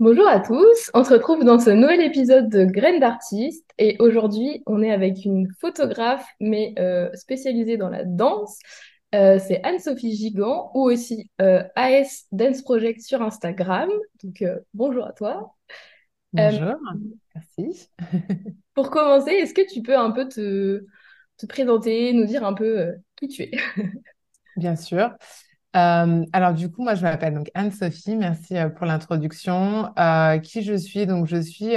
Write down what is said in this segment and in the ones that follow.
Bonjour à tous, on se retrouve dans ce nouvel épisode de Graines d'artistes et aujourd'hui on est avec une photographe mais euh, spécialisée dans la danse. Euh, c'est Anne-Sophie Gigant ou aussi euh, AS Dance Project sur Instagram. Donc bonjour à toi. Bonjour, merci. pour commencer, est-ce que tu peux un peu te, te présenter, nous dire un peu qui tu es? Bien sûr. Euh, alors du coup, moi je m'appelle donc Anne-Sophie, merci euh, pour l'introduction. Euh, qui je suis? Donc je suis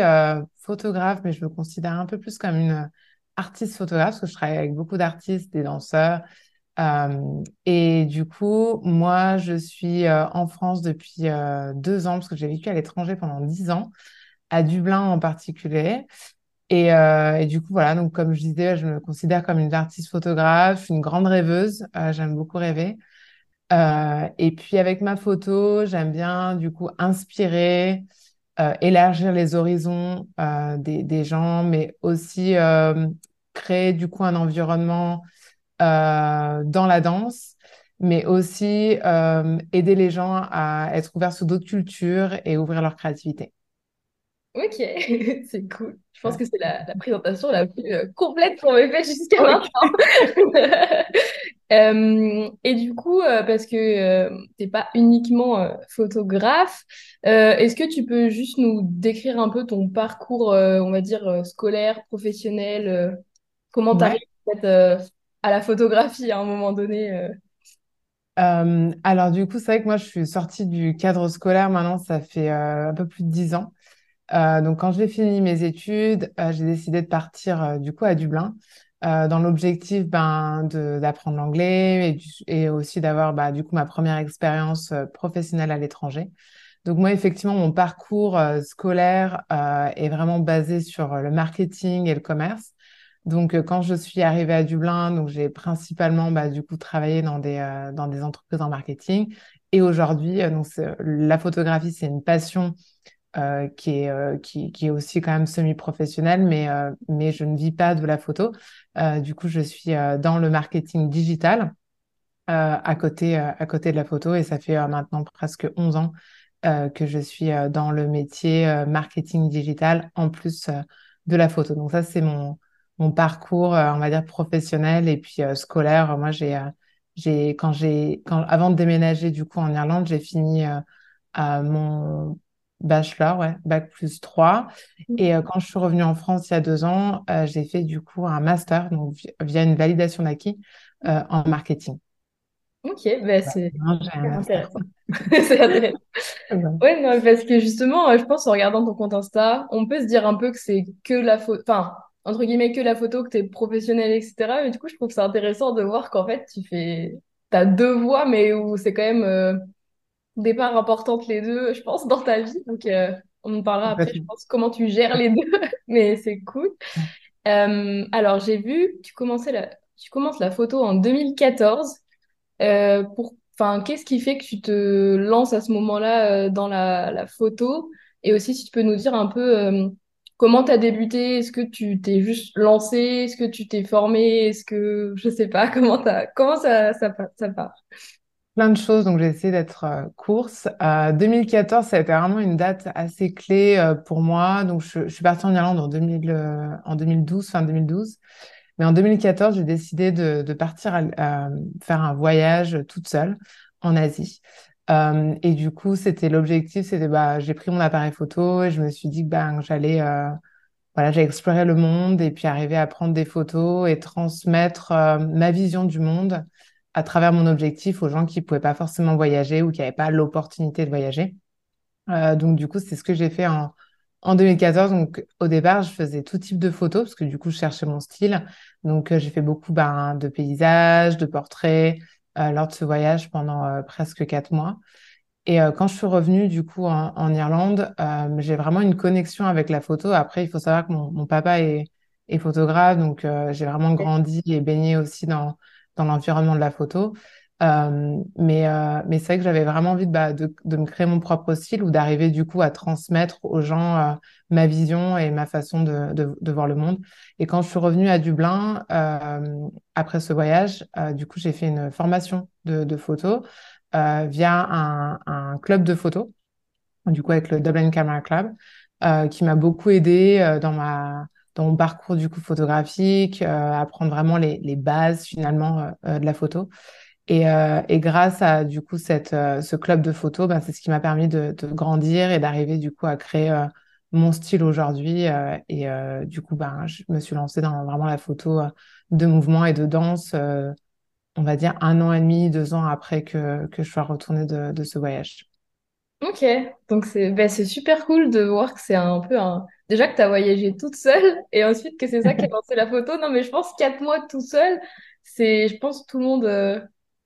photographe, mais je me considère un peu plus comme une artiste photographe parce que je travaille avec beaucoup d'artistes, des danseurs. Et du coup, moi je suis en France depuis deux ans parce que j'ai vécu à l'étranger pendant dix ans, à Dublin en particulier. Et, du coup, voilà, donc comme je disais, je me considère comme une artiste photographe, une grande rêveuse. J'aime beaucoup rêver. Euh, et puis avec ma photo, j'aime bien du coup inspirer, euh, élargir les horizons euh, des, des gens, mais aussi créer du coup un environnement dans la danse, mais aussi aider les gens à être ouverts sur d'autres cultures et ouvrir leur créativité. Ok, c'est cool. Je pense que c'est la, la présentation la plus euh, complète qu'on ait faite jusqu'à maintenant. Euh, et du coup, euh, parce que euh, t'es pas uniquement photographe, est-ce que tu peux juste nous décrire un peu ton parcours, on va dire, scolaire, professionnel, comment t'arrives Ouais. à la photographie à un moment donné alors du coup, c'est vrai que moi, je suis sortie du cadre scolaire maintenant, ça fait un peu plus de dix ans. Euh, donc quand j'ai fini mes études, euh, j'ai décidé de partir euh, du coup à Dublin dans l'objectif ben, d'apprendre l'anglais et, et aussi d'avoir bah, du coup ma première expérience professionnelle à l'étranger. Donc moi, effectivement, mon parcours scolaire est vraiment basé sur le marketing et le commerce. Donc quand je suis arrivée à Dublin, donc j'ai principalement bah, du coup travaillé dans des dans des entreprises en marketing. Et aujourd'hui, donc la photographie, c'est une passion euh, qui est euh, qui, qui est aussi quand même semi-professionnelle, mais euh, mais je ne vis pas de la photo. Du coup, je suis dans le marketing digital à côté, à côté de la photo et ça fait maintenant presque 11 ans que je suis dans le métier marketing digital en plus de la photo. Donc ça, c'est mon, mon parcours, on va dire, professionnel et puis scolaire. Moi, j'ai, j'ai, quand j'ai, quand, avant de déménager du coup en Irlande, j'ai fini mon bachelor, ouais, bac plus 3. Et euh, quand je suis revenue en France il y a deux ans, euh, j'ai fait du coup un master, donc vi- via une validation d'acquis euh, en marketing. Ok, bah c'est intéressant. Intéressant. Ouais. Non, parce que justement, je pense en regardant ton compte Insta, on peut se dire un peu que c'est que la photo, enfin, entre guillemets, que la photo, que t'es professionnel, etc. Mais du coup, je trouve ça intéressant de voir qu'en fait, tu fais, t'as deux voies, mais où c'est quand même des parts importantes les deux, je pense, dans ta vie. Donc, euh, on en parlera après, je pense, comment tu gères les deux, mais c'est cool. Euh, alors, j'ai vu, tu commençais la, tu commences la photo en 2014. Euh, pour, qu'est-ce qui fait que tu te lances à ce moment-là euh, dans la, la photo? Et aussi, si tu peux nous dire un peu comment tu as débuté? Est-ce que tu t'es juste lancé? Est-ce que tu t'es formé? Est-ce que, je sais pas, comment comment ça, ça part? Plein de choses, donc j'ai essayé d'être euh, course. Euh, 2014, ça a été vraiment une date assez clé euh, pour moi. Donc je, suis partie en Irlande en 2000, euh, en 2012, fin 2012. Mais en 2014, j'ai décidé de, de partir à- faire un voyage toute seule en Asie. Euh, et du coup, c'était l'objectif, c'était bah, j'ai pris mon appareil photo et je me suis dit que ben, j'allais euh, voilà, j'ai exploré le monde et puis arriver à prendre des photos et transmettre ma vision du monde à travers mon objectif aux gens qui pouvaient pas forcément voyager ou qui n'avaient pas l'opportunité de voyager. Euh, donc du coup, c'est ce que j'ai fait en, en 2014. Donc au départ, je faisais tout type de photos parce que du coup, je cherchais mon style. Donc euh, j'ai fait beaucoup ben, de paysages, de portraits euh, lors de ce voyage pendant presque quatre mois. Et quand je suis revenue du coup en, en Irlande, j'ai vraiment une connexion avec la photo. Après, il faut savoir que mon, mon papa est, est photographe, donc j'ai vraiment grandi et baigné aussi dans, dans l'environnement de la photo. Euh, mais euh, mais c'est vrai que j'avais vraiment envie de, bah, de, de me créer mon propre style ou d'arriver du coup à transmettre aux gens euh, ma vision et ma façon de, de, voir le monde. Et quand je suis revenue à Dublin, après ce voyage, du coup, j'ai fait une formation de, photo via un, un club de photo. du coup avec le Dublin Camera Club, qui m'a beaucoup aidé dans ma dans mon parcours du coup photographique, apprendre vraiment les, les bases finalement de la photo. Et, et, grâce à du coup cette, ce club de photo, ben, c'est ce qui m'a permis de, de, grandir et d'arriver du coup à créer mon style aujourd'hui. et du coup, ben, je me suis lancée dans vraiment la photo de mouvement et de danse on va dire un an et demi, deux ans après que, que je sois retournée de, de ce voyage. Ok, donc c'est c'est super cool de voir que c'est un peu un... Déjà que tu as voyagé toute seule et ensuite que c'est ça qui a lancé la photo. Non, mais je pense quatre mois tout seul, c'est, je pense tout le monde euh,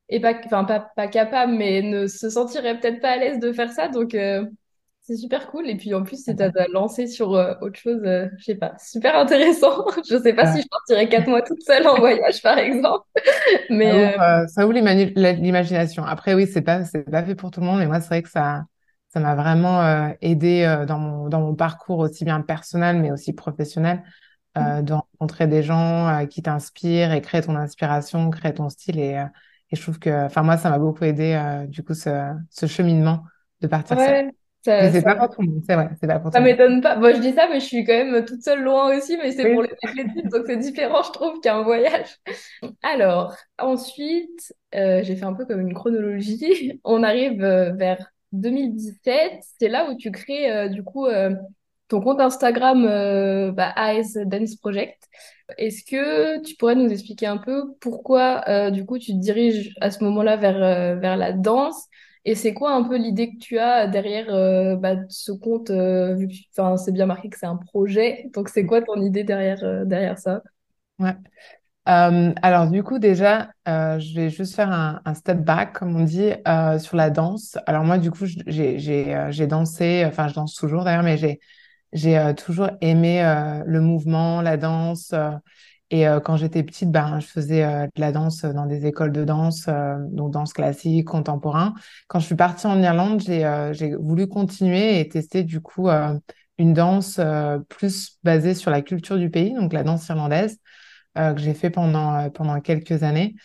est pas, enfin pas, pas capable, mais ne se sentirait peut-être pas à l'aise de faire ça. Donc euh, c'est super cool. Et puis en plus, c'est à lancé sur euh, autre chose, je sais pas, super intéressant. je sais pas si je partirais quatre mois toute seule en voyage, par exemple. Mais ça ouvre, euh, l'imagination. Après, oui, c'est pas, c'est pas fait pour tout le monde, mais moi, c'est vrai que ça, ça m'a vraiment aidé dans mon, dans mon parcours aussi bien personnel, mais aussi professionnel. Euh, de rencontrer des gens qui t'inspirent et créer ton inspiration, créer ton style. Et, et je trouve que, enfin, moi, ça m'a beaucoup aidé, du coup, ce, ce cheminement de partir seule. Ça, c'est pas pour tout le monde, c'est vrai, c'est pas pour Ça m'étonne pas. Bon, je dis ça, mais je suis quand même toute seule loin aussi, mais c'est pour les études, donc c'est différent, je trouve, qu'un voyage. Alors, ensuite, euh, j'ai fait un peu comme une chronologie. On arrive euh, vers 2017. C'est là où tu crées, euh, du coup, ton compte Instagram bah, Eyes Dance Project. Est-ce que tu pourrais nous expliquer un peu pourquoi, du coup, tu te diriges à ce moment-là vers, vers la dance et c'est quoi un peu l'idée que tu as derrière euh, bah, ce compte, euh, vu que c'est bien marqué que c'est un projet. Donc, c'est quoi ton idée derrière, euh, derrière ça? Ouais. Alors, du coup, déjà, je vais juste faire un, step back, comme on dit, sur la danse. Alors, moi, du coup, j'ai dansé, enfin, je danse toujours d'ailleurs, mais j'ai toujours aimé le mouvement, la danse. Et euh, quand j'étais petite, ben, je faisais euh, de la danse dans des écoles de danse, euh, donc danse classique, contemporain. Quand je suis partie en Irlande, j'ai voulu continuer et tester du coup une danse plus basée sur la culture du pays, donc la danse irlandaise, que j'ai fait pendant, pendant quelques années.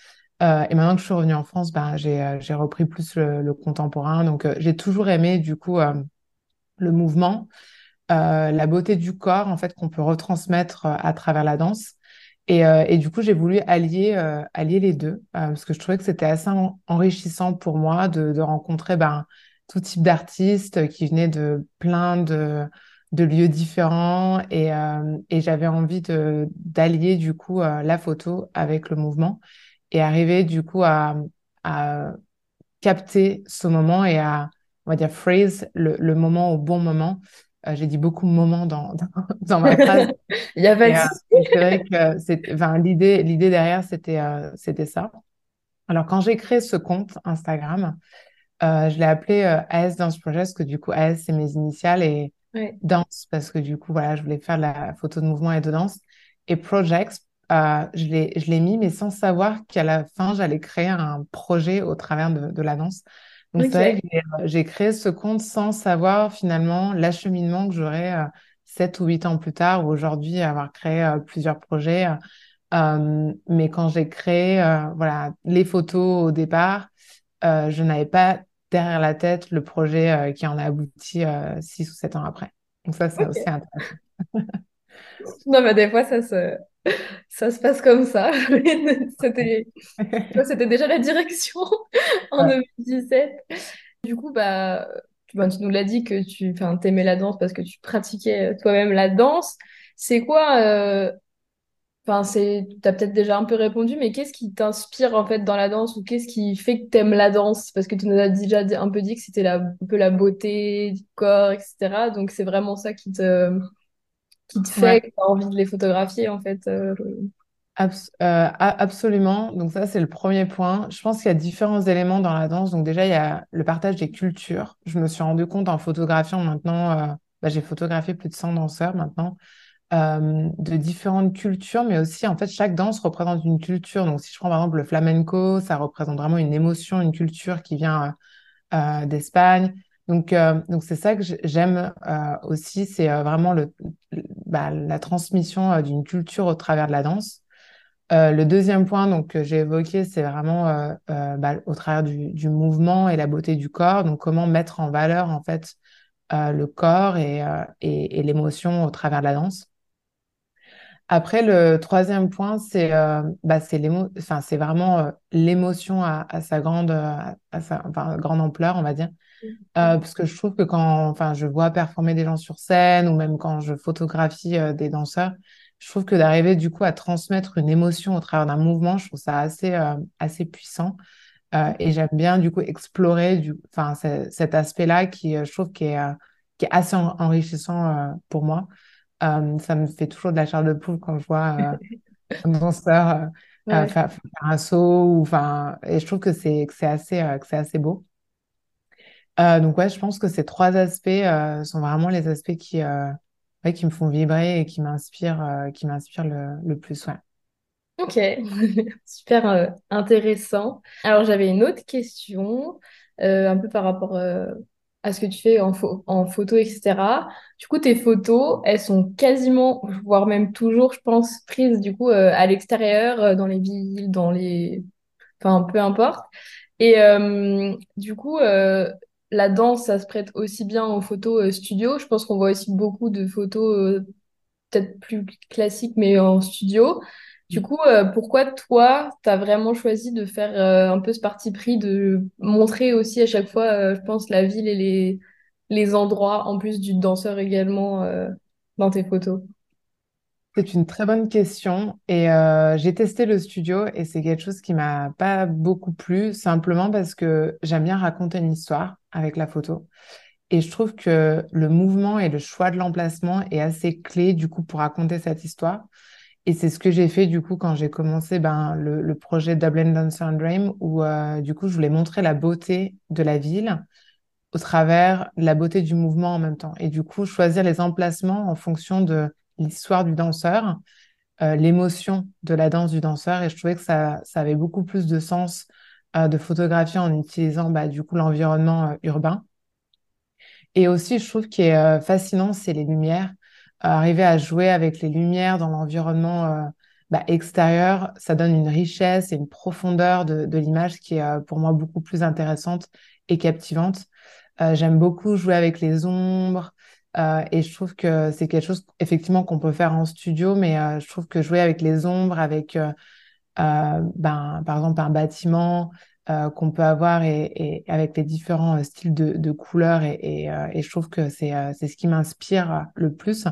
et maintenant que je suis revenue en France, ben, j'ai repris plus le, contemporain. Donc j'ai toujours aimé du coup le mouvement, la beauté du corps en fait qu'on peut retransmettre à travers la danse. Et, euh, et, du coup, j'ai voulu allier, euh, allier les deux euh, parce que je trouvais que c'était assez enrichissant pour moi de, de rencontrer ben, tout type d'artistes qui venaient de plein de, de lieux différents et, et j'avais envie de d'allier du coup la photo avec le mouvement et arriver du coup à, à capter ce moment et à on va dire phrase le, le moment au bon moment euh, j'ai dit beaucoup de moments dans, dans, ma phrase. Il y a pas de euh, C'est vrai que c'est, enfin, l'idée, l'idée derrière, c'était, euh, c'était ça. Alors, quand j'ai créé ce compte Instagram, je l'ai appelé AS Dance Project, parce que du coup, AS, c'est mes initiales et danse, parce que du coup, voilà, je voulais faire de la photo de mouvement et de danse. Et Projects, je l'ai, je l'ai mis, mais sans savoir qu'à la fin, j'allais créer un projet au travers de, de la danse. Donc, c'est vrai que euh, j'ai créé ce compte sans savoir finalement l'acheminement que j'aurais euh, sept ou huit ans plus tard ou aujourd'hui avoir créé euh, plusieurs projets. mais quand j'ai créé voilà, les photos au départ, je n'avais pas derrière la tête le projet qui en a abouti six ou sept ans après. Donc ça, c'est aussi intéressant. non, mais des fois, ça se, ça se passe comme ça. C'était c'était déjà la direction en 2017. Du coup, bah, tu, bah, tu nous l'as dit que tu aimais la danse parce que tu pratiquais toi-même la danse. C'est quoi euh... Enfin, c'est, t'as peut-être déjà un peu répondu, mais qu'est-ce qui t'inspire en fait dans la danse ou qu'est-ce qui fait que t'aimes la danse? Parce que tu nous as déjà un peu dit que c'était la, un peu la beauté du corps, etc. Donc c'est vraiment ça qui te, qui te fait que tu as envie de les photographier, en fait. Euh, euh, absolument. Donc ça, c'est le premier point. Je pense qu'il y a différents éléments dans la danse. Donc déjà, il y a le partage des cultures. Je me suis rendu compte en photographiant maintenant, euh, bah, j'ai photographié plus de 100 danseurs maintenant, de différentes cultures, mais aussi, en fait, chaque danse représente une culture. Donc si je prends par exemple le flamenco, ça représente vraiment une émotion, une culture qui vient d'Espagne. Donc, euh, donc c'est ça que j'aime euh, aussi, c'est euh, vraiment le, bah, la transmission d'une culture au travers de la danse. le deuxième point donc que j'ai évoqué, c'est vraiment bah, au travers du, du, mouvement et la beauté du corps. Donc, comment mettre en valeur en fait le corps et, et, et l'émotion au travers de la danse. Après, le troisième point, c'est euh, bah, c'est l'émo... enfin, c'est vraiment euh, l'émotion à, à, sa grande, à sa enfin, grande ampleur, on va dire. Euh, parce que je trouve que quand enfin, je vois performer des gens sur scène ou même quand je photographie des danseurs, je trouve que d'arriver du coup à transmettre une émotion au travers d'un mouvement, je trouve ça assez, assez puissant. et j'aime bien du coup explorer du, enfin, cet aspect-là qui, je trouve, qui est, qui est assez enrichissant pour moi. Euh, ça me fait toujours de la chair de poule quand je vois euh, un danseur euh, faire, un saut. Ou, et je trouve que c'est assez, c'est assez beau. donc ouais, je pense que ces trois aspects sont vraiment les aspects qui, ouais, qui me font vibrer et qui m'inspirent, qui m'inspirent le, le plus. Ouais. Ok, super intéressant. Alors j'avais une autre question, un peu par rapport à ce que tu fais en, photo, etc. Du coup, tes photos, elles sont quasiment, voire même toujours, je pense, prises du coup euh, à l'extérieur, euh, dans les villes, dans les... Enfin, peu importe. Et euh, du coup, la danse, ça se prête aussi bien aux photos studio. Je pense qu'on voit aussi beaucoup de photos peut-être plus classiques, mais en studio. Du coup, euh, pourquoi toi, tu as vraiment choisi de faire euh, un peu ce parti pris de montrer aussi à chaque fois, euh, je pense, la ville et les, les endroits, en plus du danseur également, dans tes photos? C'est une très bonne question et j'ai testé le studio et c'est quelque chose qui m'a pas beaucoup plu, simplement parce que j'aime bien raconter une histoire avec la photo. Et je trouve que le mouvement et le choix de l'emplacement est assez clé du coup pour raconter cette histoire. Et c'est ce que j'ai fait du coup quand j'ai commencé ben, le, projet Dublin Dancer and Dream, où euh, du coup je voulais montrer la beauté de la ville au travers la beauté du mouvement en même temps. Et du coup choisir les emplacements en fonction de l'histoire du danseur, euh, l'émotion de la danse du danseur. Et je trouvais que ça, avait beaucoup plus de sens euh, de photographier en utilisant bah, du coup l'environnement urbain. Et aussi, je trouve qu'il est fascinant, c'est les lumières arriver à jouer avec les lumières dans l'environnement euh, bah, extérieur, ça donne une richesse et une profondeur de, de l'image qui est euh, pour moi beaucoup plus intéressante et captivante. Euh, j'aime beaucoup jouer avec les ombres et je trouve que c'est quelque chose effectivement qu'on peut faire en studio, mais je trouve que jouer avec les ombres, avec ben, par exemple un bâtiment, euh, qu'on peut avoir et, avec les différents euh, styles de, couleurs et, euh, et, je trouve que c'est c'est ce qui m'inspire le plus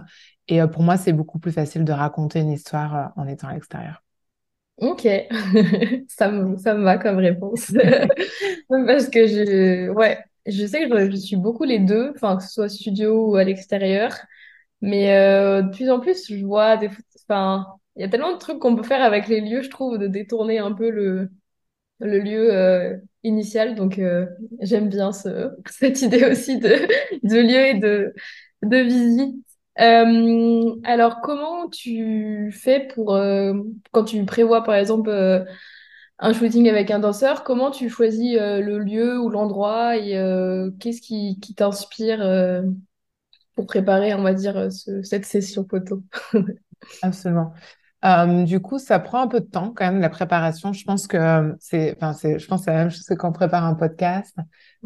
et pour moi c'est beaucoup plus facile de raconter une histoire en étant à l'extérieur. Ok, ça me, ça me va comme réponse. Parce que je, ouais, je sais que je, suis beaucoup les deux, enfin, que ce soit studio ou à l'extérieur. Mais de plus en plus, je vois des, enfin, il y a tellement de trucs qu'on peut faire avec les lieux, je trouve, de détourner un peu le, le lieu euh, initial. Donc, euh, j'aime bien ce, cette idée aussi de, lieu et de, visite. Euh, alors, comment tu fais pour, quand tu prévois, par exemple, un shooting avec un danseur, comment tu choisis le lieu ou l'endroit et qu'est-ce qui, qui t'inspire pour préparer, on va dire, cette session photo? Absolument. Euh, du coup, ça prend un peu de temps quand même la préparation. Je pense que c'est, enfin, c'est, je pense c'est la même chose que quand on prépare un podcast.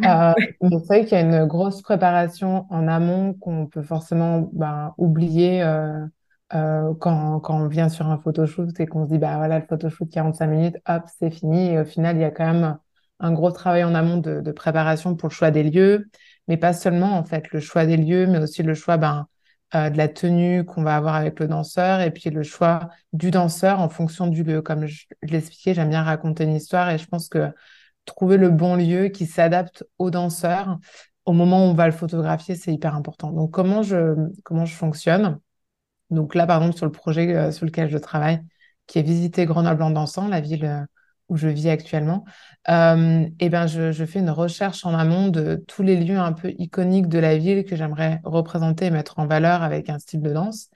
Euh, mais c'est vrai qu'il y a une grosse préparation en amont qu'on peut forcément ben, oublier euh, euh, quand, quand on vient sur un photoshoot et qu'on se dit bah voilà le photoshoot 45 minutes, hop c'est fini. Et au final, il y a quand même un gros travail en amont de, de préparation pour le choix des lieux, mais pas seulement en fait le choix des lieux, mais aussi le choix ben euh, de la tenue qu'on va avoir avec le danseur et puis le choix du danseur en fonction du lieu. Comme je, l'expliquais, j'aime bien raconter une histoire et je pense que trouver le bon lieu qui s'adapte au danseur au moment où on va le photographier, c'est hyper important. Donc comment je comment je fonctionne? Donc là, par exemple, sur le projet euh, sur lequel je travaille, qui est visiter Grenoble en dansant, la ville euh, où je vis actuellement, euh, et ben je, je, fais une recherche en amont de tous les lieux un peu iconiques de la ville que j'aimerais représenter et mettre en valeur avec un style de danse.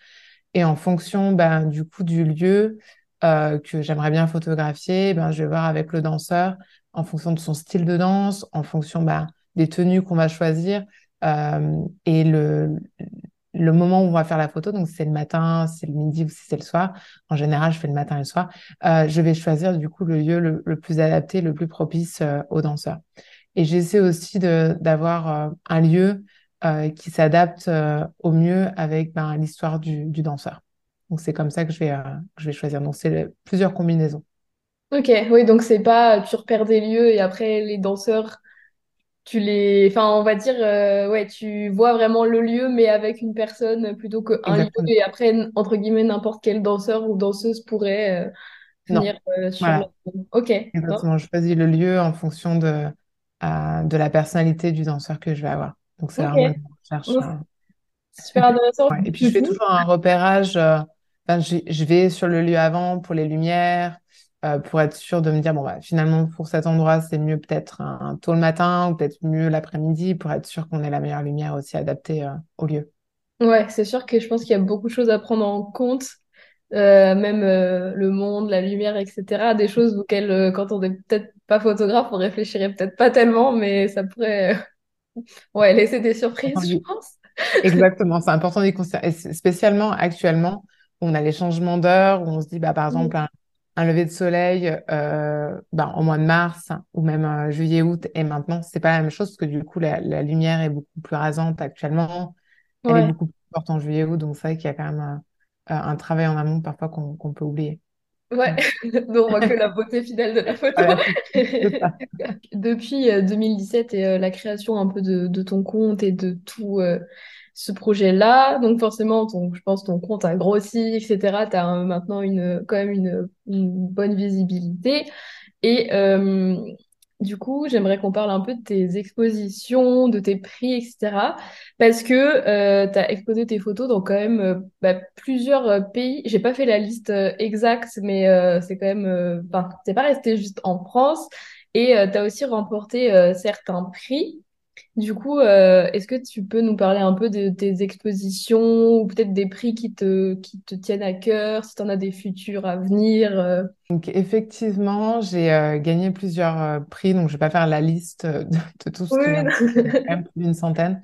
Et en fonction ben, du coup du lieu euh, que j'aimerais bien photographier, ben, je vais voir avec le danseur en fonction de son style de danse, en fonction ben, des tenues qu'on va choisir. Euh, et le, le moment où on va faire la photo, donc c'est le matin, c'est le midi ou si c'est le soir, en général je fais le matin et le soir, euh, je vais choisir du coup le lieu le, plus adapté, le plus propice euh, aux danseurs. Et j'essaie aussi d'avoir euh, un lieu euh, qui s'adapte au mieux avec ben, l'histoire du, danseur. Donc c'est comme ça que je vais, que je vais choisir. Donc c'est plusieurs combinaisons. Ok, oui, donc c'est pas tu repères des lieux et après les danseurs, tu les. Enfin, on va dire, euh, ouais, tu vois vraiment le lieu, mais avec une personne plutôt qu'un lieu. Et après, entre guillemets, n'importe quel danseur ou danseuse pourrait euh, venir euh, sur le. Ok, exactement. Je choisis le lieu en fonction de, de la personnalité du danseur que je vais avoir. Donc c'est vraiment super intéressant. Ouais. Et puis je fais toujours un repérage. enfin, je vais sur le lieu avant pour les lumières, euh, pour être sûr de me dire, bon, bah, finalement, pour cet endroit, c'est mieux peut-être un, un tôt le matin ou peut-être mieux l'après-midi pour être sûr qu'on ait la meilleure lumière aussi adaptée euh, au lieu. ouais, c'est sûr que je pense qu'il y a beaucoup de choses à prendre en compte. euh, même le monde, la lumière, etc. Des choses auxquelles, quand on n'est peut-être pas photographe, on réfléchirait peut-être pas tellement, mais ça pourrait, ouais, laisser des surprises, je pense. Exactement, c'est important d'y considérer. Spécialement actuellement, où on a les changements d'heure, où on se dit, bah, par exemple, un, un lever de soleil euh, bah, au mois de mars ou même euh, juillet, août, et maintenant, c'est pas la même chose parce que du coup, la, la lumière est beaucoup plus rasante actuellement. Elle est beaucoup plus forte en juillet, août, donc c'est vrai qu'il y a quand même euh, un travail en amont parfois qu'on peut oublier. ouais. Donc, on voit que la beauté finale de la photo. Depuis euh, 2017 et la création un peu de, de ton compte et de tout ce projet-là, donc forcément, ton, je pense ton compte a grossi, etc. Tu as maintenant une, quand même une, une bonne visibilité. Et euh, du coup, j'aimerais qu'on parle un peu de tes expositions, de tes prix, etc. Parce que tu as exposé tes photos dans quand même euh, bah, plusieurs euh, pays. J'ai pas fait la liste euh, exacte, mais euh, c'est quand même... euh, Enfin, t'es pas resté juste en France. Et tu as aussi remporté euh, certains prix. Du coup, euh, est-ce que tu peux nous parler un peu de tes expositions ou peut-être des prix qui te, qui te tiennent à cœur, si tu en as des futurs à venir euh? Donc effectivement, j'ai euh, gagné plusieurs prix, donc je vais pas faire la liste de, de tout ce qui Oui, vient de il y en a quand même plus d'une centaine.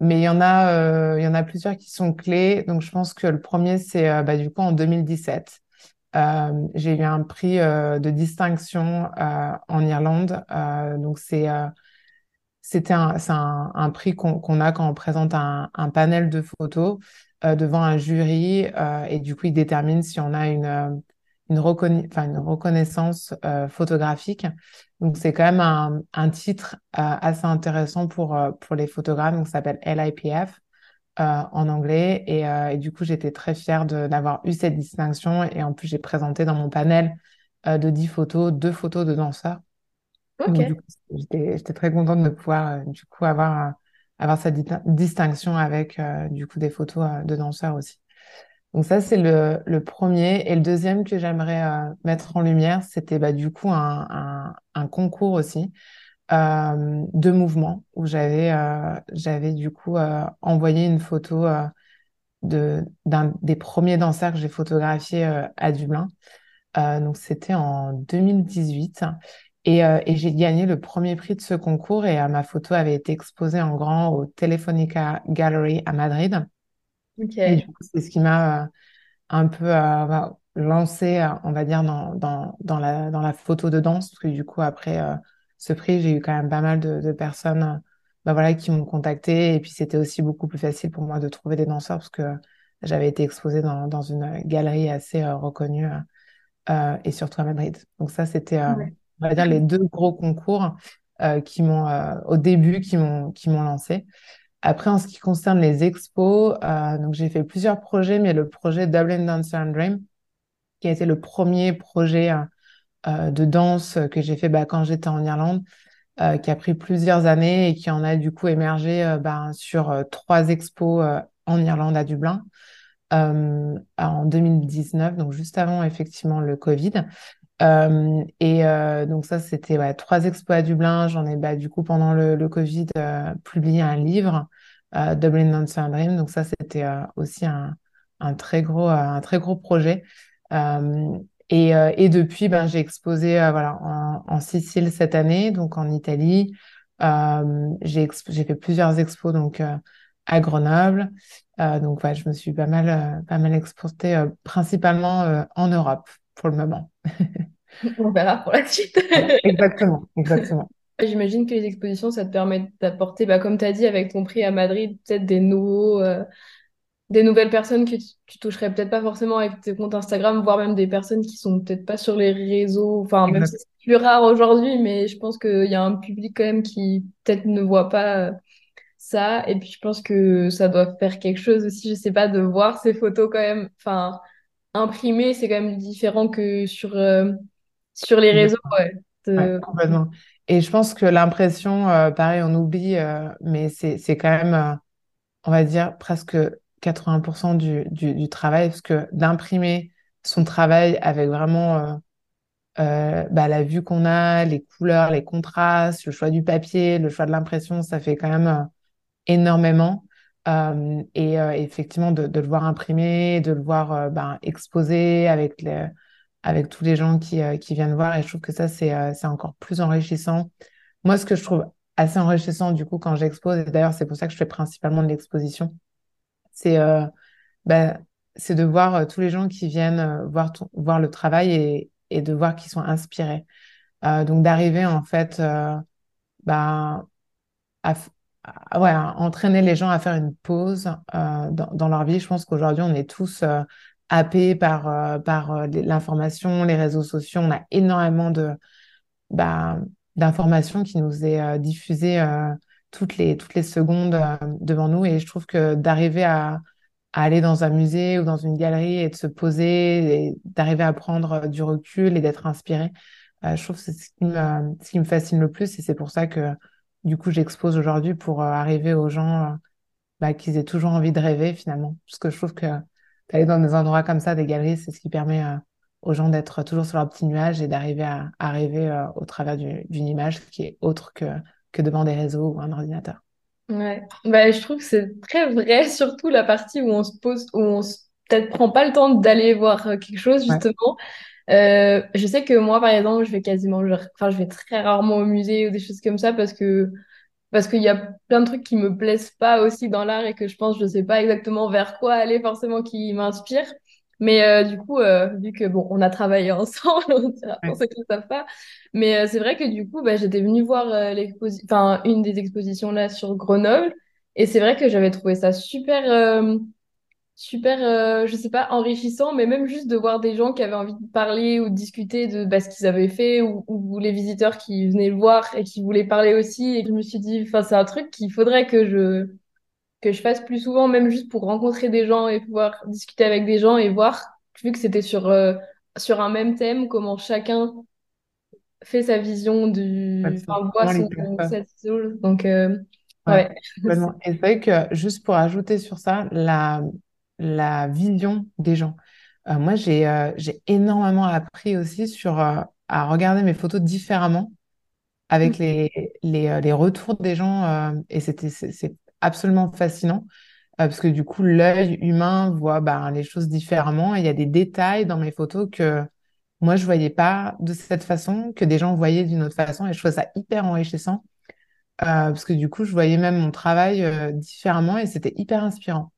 Mais il y en a, il y en a plusieurs qui sont clés. Donc, je pense que le premier, c'est bah, du coup en 2017. Euh, j'ai eu un prix de distinction en Irlande. Donc, c'est c'était un, un, prix qu'on a quand on présente un, panel de photos euh, devant un jury. euh, et du coup, il détermine si on a une, euh, reconnaissance photographique. Donc, c'est quand même un, titre assez intéressant pour, les photographes. Donc, ça s'appelle LIPF en anglais. Et, du coup, j'étais très fière d'avoir eu cette distinction. Et en plus, j'ai présenté dans mon panel de 10 photos, deux photos de danseurs. Ok. Donc, du coup, j'étais, j'étais très contente de pouvoir, euh, du coup, avoir, avoir cette di- distinction avec, euh, du coup, des photos euh, de danseurs aussi. Donc, ça, c'est le, le premier. Et le deuxième que j'aimerais mettre en lumière, c'était, bah, du coup, un, un, un concours aussi euh, de mouvement où j'avais, euh, j'avais, du coup, euh, envoyé une photo de, d'un des premiers danseurs que j'ai photographiés euh, à Dublin. Donc, c'était en 2018. Et, euh, et j'ai gagné le premier prix de ce concours et euh, ma photo avait été exposée en grand au Telefonica Gallery à Madrid. Et du Ok. coup, c'est ce qui m'a euh, un peu bah, lancé, on va dire, dans, dans, dans la, dans la photo de danse. Parce que du coup, après ce prix, j'ai eu quand même pas mal de, de personnes bah, voilà, qui m'ont contacté. Et puis, c'était aussi beaucoup plus facile pour moi de trouver des danseurs parce que j'avais été exposée dans, dans une galerie assez reconnue. et surtout à Madrid. Donc ça, c'était, Ouais. On va dire, les deux gros concours euh, qui m'ont, euh, au début, qui m'ont, qui m'ont lancé. Après, en ce qui concerne les expos, euh, donc j'ai fait plusieurs projets, mais le projet Dublin Dancer and Dream, qui a été le premier projet de danse que j'ai fait bah, quand j'étais en Irlande, qui a pris plusieurs années et qui en a du coup émergé euh, bah, sur trois expos en Irlande à Dublin en 2019, donc juste avant effectivement le Covid. Euh, et euh, donc ça, c'était ouais, trois expos à Dublin. J'en ai bah, du coup pendant le, le Covid euh, publié un livre, euh, Dublin Dancer Dream. Donc ça, c'était euh, aussi un, un très gros, un très gros projet. Et, et depuis, ben, j'ai exposé voilà, en, en Sicile cette année, donc en Italie. J'ai fait plusieurs expos donc à Grenoble. Donc ouais, je me suis pas mal, pas mal exportée principalement en Europe pour le moment. On verra pour la suite. Exactement, exactement. J'imagine que les expositions, ça te permet d'apporter, bah, comme tu as dit, avec ton prix à Madrid, peut-être des nouveaux, euh, des nouvelles personnes que tu, tu toucherais peut-être pas forcément avec tes comptes Instagram, voire même des personnes qui sont peut-être pas sur les réseaux. Enfin, même si c'est plus rare aujourd'hui, mais je pense qu'il y a un public quand même qui peut-être ne voit pas euh, ça. Et puis je pense que ça doit faire quelque chose aussi, je sais pas, de voir ces photos quand même. Enfin, imprimées, c'est quand même différent que sur, euh, sur les réseaux. Et je pense que l'impression, euh, pareil, on oublie, euh, mais c'est, quand même, on va dire, presque 80% du, du, travail, parce que d'imprimer son travail avec vraiment bah, la vue qu'on a, les couleurs, les contrastes, le choix du papier, le choix de l'impression, ça fait quand même énormément. Euh, et euh, effectivement, de, le voir imprimer, de le voir euh, ben, exposé avec avec tous les gens qui, euh, qui viennent voir. Et je trouve que ça, c'est encore plus enrichissant. Moi, ce que je trouve assez enrichissant, du coup, quand j'expose, et d'ailleurs, c'est pour ça que je fais principalement de l'exposition, c'est ben, de voir tous les gens qui viennent voir, voir le travail et, et de voir qu'ils sont inspirés. Donc, d'arriver, en fait, ben, à- ouais, entraîner les gens à faire une pause euh, dans, dans leur vie. Je pense qu'aujourd'hui, on est tous euh, happés par, euh, par euh, l'information, les réseaux sociaux. On a énormément de, bah, d'informations qui nous est diffusée toutes les, toutes les secondes devant nous. Et je trouve que d'arriver à, aller dans un musée ou dans une galerie et de se poser d'arriver à prendre du recul et d'être inspiré, je trouve que c'est ce qui me fascine le plus. Et c'est pour ça que, du coup, j'expose aujourd'hui pour euh, arriver aux gens euh, bah, qu'ils aient toujours envie de rêver finalement. Parce que je trouve que d'aller dans des endroits comme ça, des galeries, c'est ce qui permet euh, aux gens d'être toujours sur leur petit nuage et d'arriver à, à rêver euh, au travers du- d'une image qui est autre que, que devant des réseaux ou un ordinateur. Ouais. Bah, je trouve que c'est très vrai, surtout la partie où on se pose, où on se peut-être prend pas le temps d'aller voir quelque chose, justement. Euh, je sais que moi, par exemple, je vais quasiment, enfin, je vais très rarement au musée ou des choses comme ça parce que parce qu'il y a plein de trucs qui me plaisent pas aussi dans l'art et que je pense, je sais pas exactement vers quoi aller forcément qui m'inspire. Mais euh, du coup, euh, vu que bon, on a travaillé ensemble, on dira pour ouais, ceux qui ne savent pas. Mais euh, c'est vrai que du coup, bah, j'étais venue voir euh, l'exposi- enfin, une des expositions là sur Grenoble. Et c'est vrai que j'avais trouvé ça super, euh, super, euh, je sais pas, enrichissant, mais même juste de voir des gens qui avaient envie de parler ou de discuter de bah, ce qu'ils avaient fait ou, ou les visiteurs qui venaient le voir et qui voulaient parler aussi. Et je me suis dit, enfin, c'est un truc qu'il faudrait que je, que je fasse plus souvent, même juste pour rencontrer des gens et pouvoir discuter avec des gens et voir, vu que c'était sur, euh, sur un même thème, comment chacun fait sa vision du, enfin, voit son. Donc, euh, Ouais, ouais. Et c'est vrai que juste pour ajouter sur ça, la, la vision des gens. Euh, moi, j'ai euh, j'ai énormément appris aussi sur euh, à regarder mes photos différemment avec les, les, euh, les retours des gens et c'était c'est absolument fascinant parce que du coup l'œil humain voit ben, les choses différemment. Et il y a des détails dans mes photos que moi je voyais pas de cette façon que des gens voyaient d'une autre façon et je trouvais ça hyper enrichissant parce que du coup je voyais même mon travail différemment et c'était hyper inspirant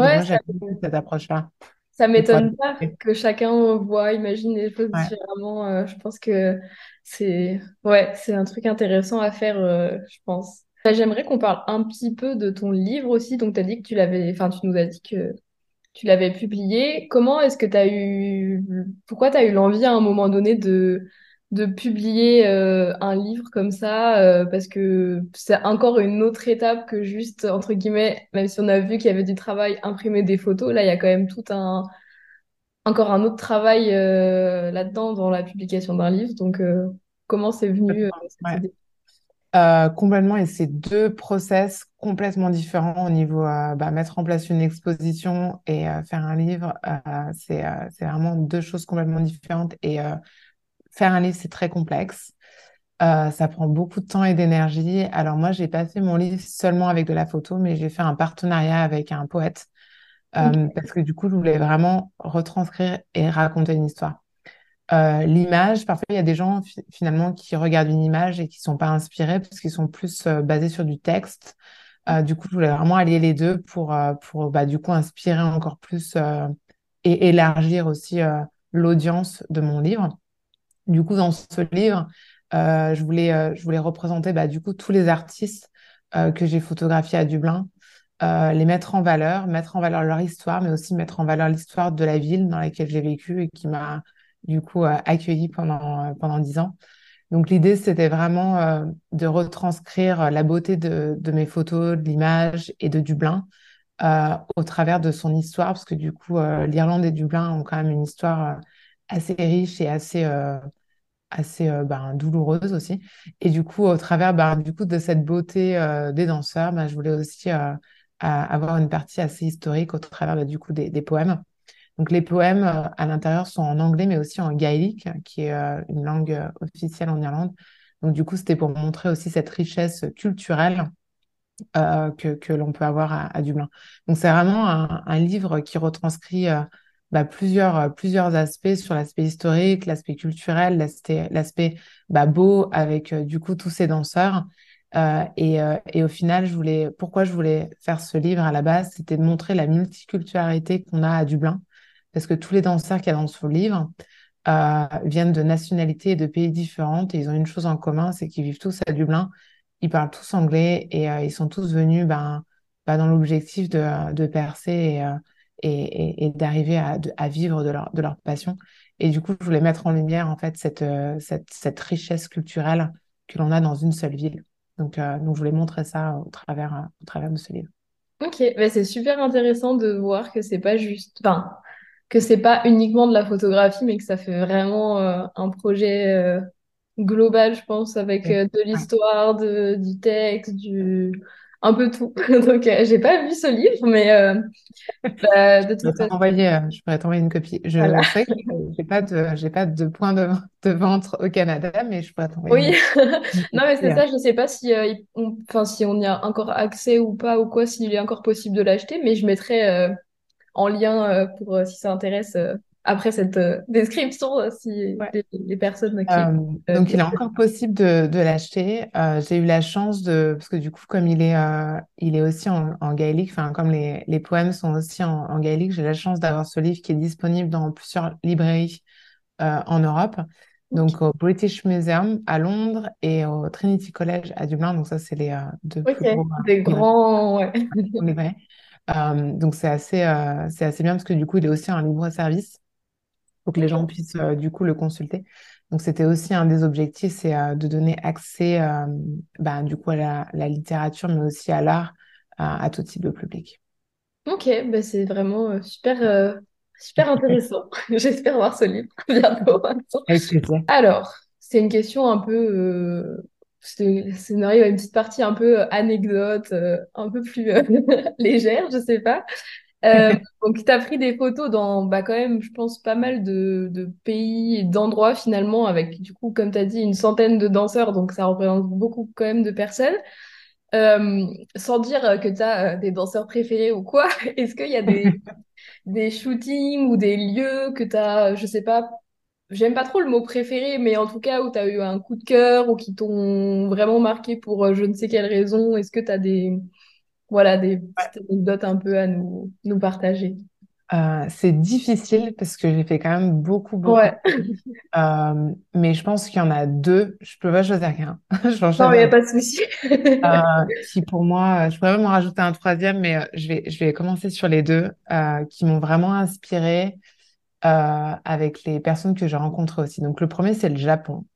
Ouais, moi j'aime beaucoup cette approche-là Ça pouvoir m'étonne pas que chacun voit, imagine les choses ouais différemment. Euh, je pense que c'est ouais, c'est un truc intéressant à faire, euh, je pense. Bah, J'aimerais qu'on parle un petit peu de ton livre aussi. Donc, tu as dit que tu l'avais, enfin, tu nous as dit que tu l'avais publié. Comment est-ce que tu as eu, pourquoi tu as eu l'envie à un moment donné de, de publier euh, un livre comme ça? euh, parce que c'est encore une autre étape que juste, entre guillemets, même si on a vu qu'il y avait du travail, imprimer des photos, là, il y a quand même tout un encore un autre travail euh, là-dedans dans la publication d'un livre. Donc, comment c'est venu cette ouais idée? Complètement, et c'est deux process complètement différents au niveau bah, mettre en place une exposition et faire un livre. c'est c'est vraiment deux choses complètement différentes. Et faire un livre, c'est très complexe. Euh, ça prend beaucoup de temps et d'énergie. Alors moi, j'ai pas fait mon livre seulement avec de la photo, mais j'ai fait un partenariat avec un poète euh, parce que du coup, je voulais vraiment retranscrire et raconter une histoire. Euh, l'image, parfois il y a des gens fi- finalement qui regardent une image et qui sont pas inspirés parce qu'ils sont plus basés sur du texte. Du coup, je voulais vraiment allier les deux pour, pour bah, du coup inspirer encore plus et élargir aussi l'audience de mon livre. Du coup, dans ce livre, Euh, je voulais, euh, je voulais représenter bah, du coup tous les artistes euh, que j'ai photographiés à Dublin, les mettre en valeur, mettre en valeur leur histoire, mais aussi mettre en valeur l'histoire de la ville dans laquelle j'ai vécu et qui m'a du coup accueillie pendant pendant dix ans. Donc l'idée, c'était vraiment de retranscrire la beauté de mes photos, de l'image et de Dublin au travers de son histoire, parce que du coup, l'Irlande et Dublin ont quand même une histoire assez riche et assez assez euh, ben, douloureuse aussi. Et du coup, au travers ben, du coup, de cette beauté euh, des danseurs, ben, je voulais aussi euh, avoir une partie assez historique au travers du coup, des, poèmes. Donc les poèmes à l'intérieur sont en anglais, mais aussi en gaélique, qui est une langue officielle en Irlande. Donc du coup, c'était pour montrer aussi cette richesse culturelle que, l'on peut avoir à, Dublin. Donc c'est vraiment un, livre qui retranscrit bah, plusieurs, euh, plusieurs aspects sur l'aspect historique, l'aspect culturel, l'aspect bah, beau avec euh, du coup tous ces danseurs. Euh, et, et, au final, je voulais, pourquoi je voulais faire ce livre à la base, c'était de montrer la multiculturalité qu'on a à Dublin, parce que tous les danseurs qu'il y a dans ce livre viennent de nationalités et de pays différentes, et ils ont une chose en commun, c'est qu'ils vivent tous à Dublin, ils parlent tous anglais, et ils sont tous venus ben, ben, dans l'objectif de, de percer et, d'arriver à, à, vivre de leur, de leur passion. Et du coup, je voulais mettre en lumière en fait cette, euh, cette, cette richesse culturelle que l'on a dans une seule ville. Donc, euh, donc, je voulais montrer ça au travers, euh, au travers de ce livre. Ok, bah c'est super intéressant de voir que c'est pas juste, enfin, que c'est pas uniquement de la photographie, mais que ça fait vraiment un projet global, je pense, avec de l'histoire, du texte, du un peu tout. Donc, j'ai pas vu ce livre, mais bah, de toute façon. Euh, je pourrais t'envoyer une copie. Je sais que j'ai pas de, j'ai pas de point de, de, vente au Canada, mais je pourrais t'envoyer. Oui. non, mais c'est ça. Je sais pas si, euh, on, si on y a encore accès ou pas ou quoi, s'il est encore possible de l'acheter, mais je mettrai euh, en lien pour si ça intéresse après cette euh, description euh, si les, personnes qui... Euh, donc, il est encore possible de, de l'acheter. j'ai eu la chance de... Parce que du coup, comme il est, il est aussi en, en gaélique, enfin, comme les, les poèmes sont aussi en, en gaélique, j'ai la chance d'avoir ce livre qui est disponible dans plusieurs librairies en Europe. Donc, au British Museum à Londres et au Trinity College à Dublin. Donc, ça, c'est les deux plus gros... Des grands... Ouais. donc, c'est assez, c'est assez bien parce que du coup, il est aussi en libre-service pour que les gens puissent euh, du coup le consulter. Donc c'était aussi un des objectifs, c'est euh, de donner accès euh, bah, du coup à la, littérature, mais aussi à l'art à tout type de public. Ok, bah c'est vraiment super, super intéressant. J'espère voir ce livre bientôt. Alors, c'est une question un peu c'est arrive à une petite partie un peu anecdote, un peu plus légère, je sais pas. Euh, donc, tu as pris des photos dans, bah, quand même, je pense, pas mal de, de pays et d'endroits finalement, avec, du coup, comme tu as dit, une centaine de danseurs, donc ça représente beaucoup quand même de personnes. Euh, sans dire que tu as euh, des danseurs préférés ou quoi, est-ce qu'il y a des, des shootings ou des lieux que tu as, je sais pas, j'aime pas trop le mot préféré, mais en tout cas où tu as eu un coup de cœur ou qui t'ont vraiment marqué pour je ne sais quelle raison, est-ce que tu as des voilà, des petites anecdotes un peu à nous, nous partager. Euh, c'est difficile parce que j'ai fait quand même beaucoup, beaucoup. Ouais. Euh, mais je pense qu'il y en a deux. Je peux pas choisir qu'un. non, il n'y a pas de souci. euh, qui pour moi, je pourrais même en rajouter un troisième, mais euh, je vais, je vais commencer sur les deux qui m'ont vraiment inspiré avec les personnes que j'ai rencontrées aussi. Donc le premier, c'est le Japon.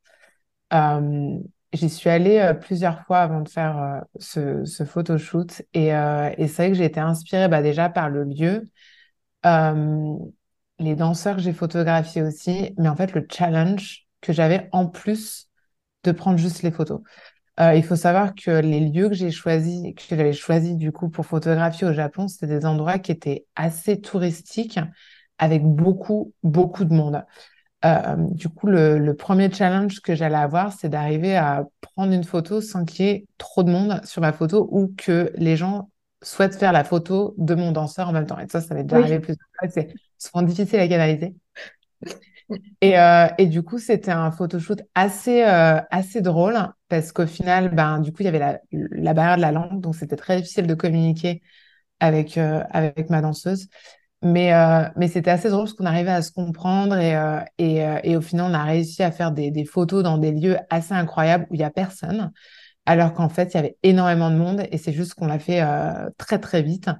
J'y suis allée euh, plusieurs fois avant de faire euh, ce, ce photoshoot et, euh, et c'est vrai que j'ai été inspirée bah, déjà par le lieu, les danseurs que j'ai photographiés aussi, mais en fait le challenge que j'avais en plus de prendre juste les photos. il faut savoir que les lieux que j'ai choisis, que j'avais choisis du coup pour photographier au Japon, c'était des endroits qui étaient assez touristiques avec beaucoup, beaucoup de monde. Euh, du coup, le, le, premier challenge que j'allais avoir, c'est d'arriver à prendre une photo sans qu'il y ait trop de monde sur ma photo ou que les gens souhaitent faire la photo de mon danseur en même temps. Et ça, ça va déjà arriver plusieurs fois. C'est souvent difficile à canaliser. Et, euh, et du coup, c'était un photoshoot assez, euh, assez drôle parce qu'au final, ben, du coup, il y avait la, la barrière de la langue, donc c'était très difficile de communiquer avec, euh, avec ma danseuse. Mais, euh, mais c'était assez drôle parce qu'on arrivait à se comprendre et, euh, et, euh, et au final, on a réussi à faire des, des photos dans des lieux assez incroyables où il n'y a personne, alors qu'en fait, il y avait énormément de monde et c'est juste qu'on l'a fait très, très vite.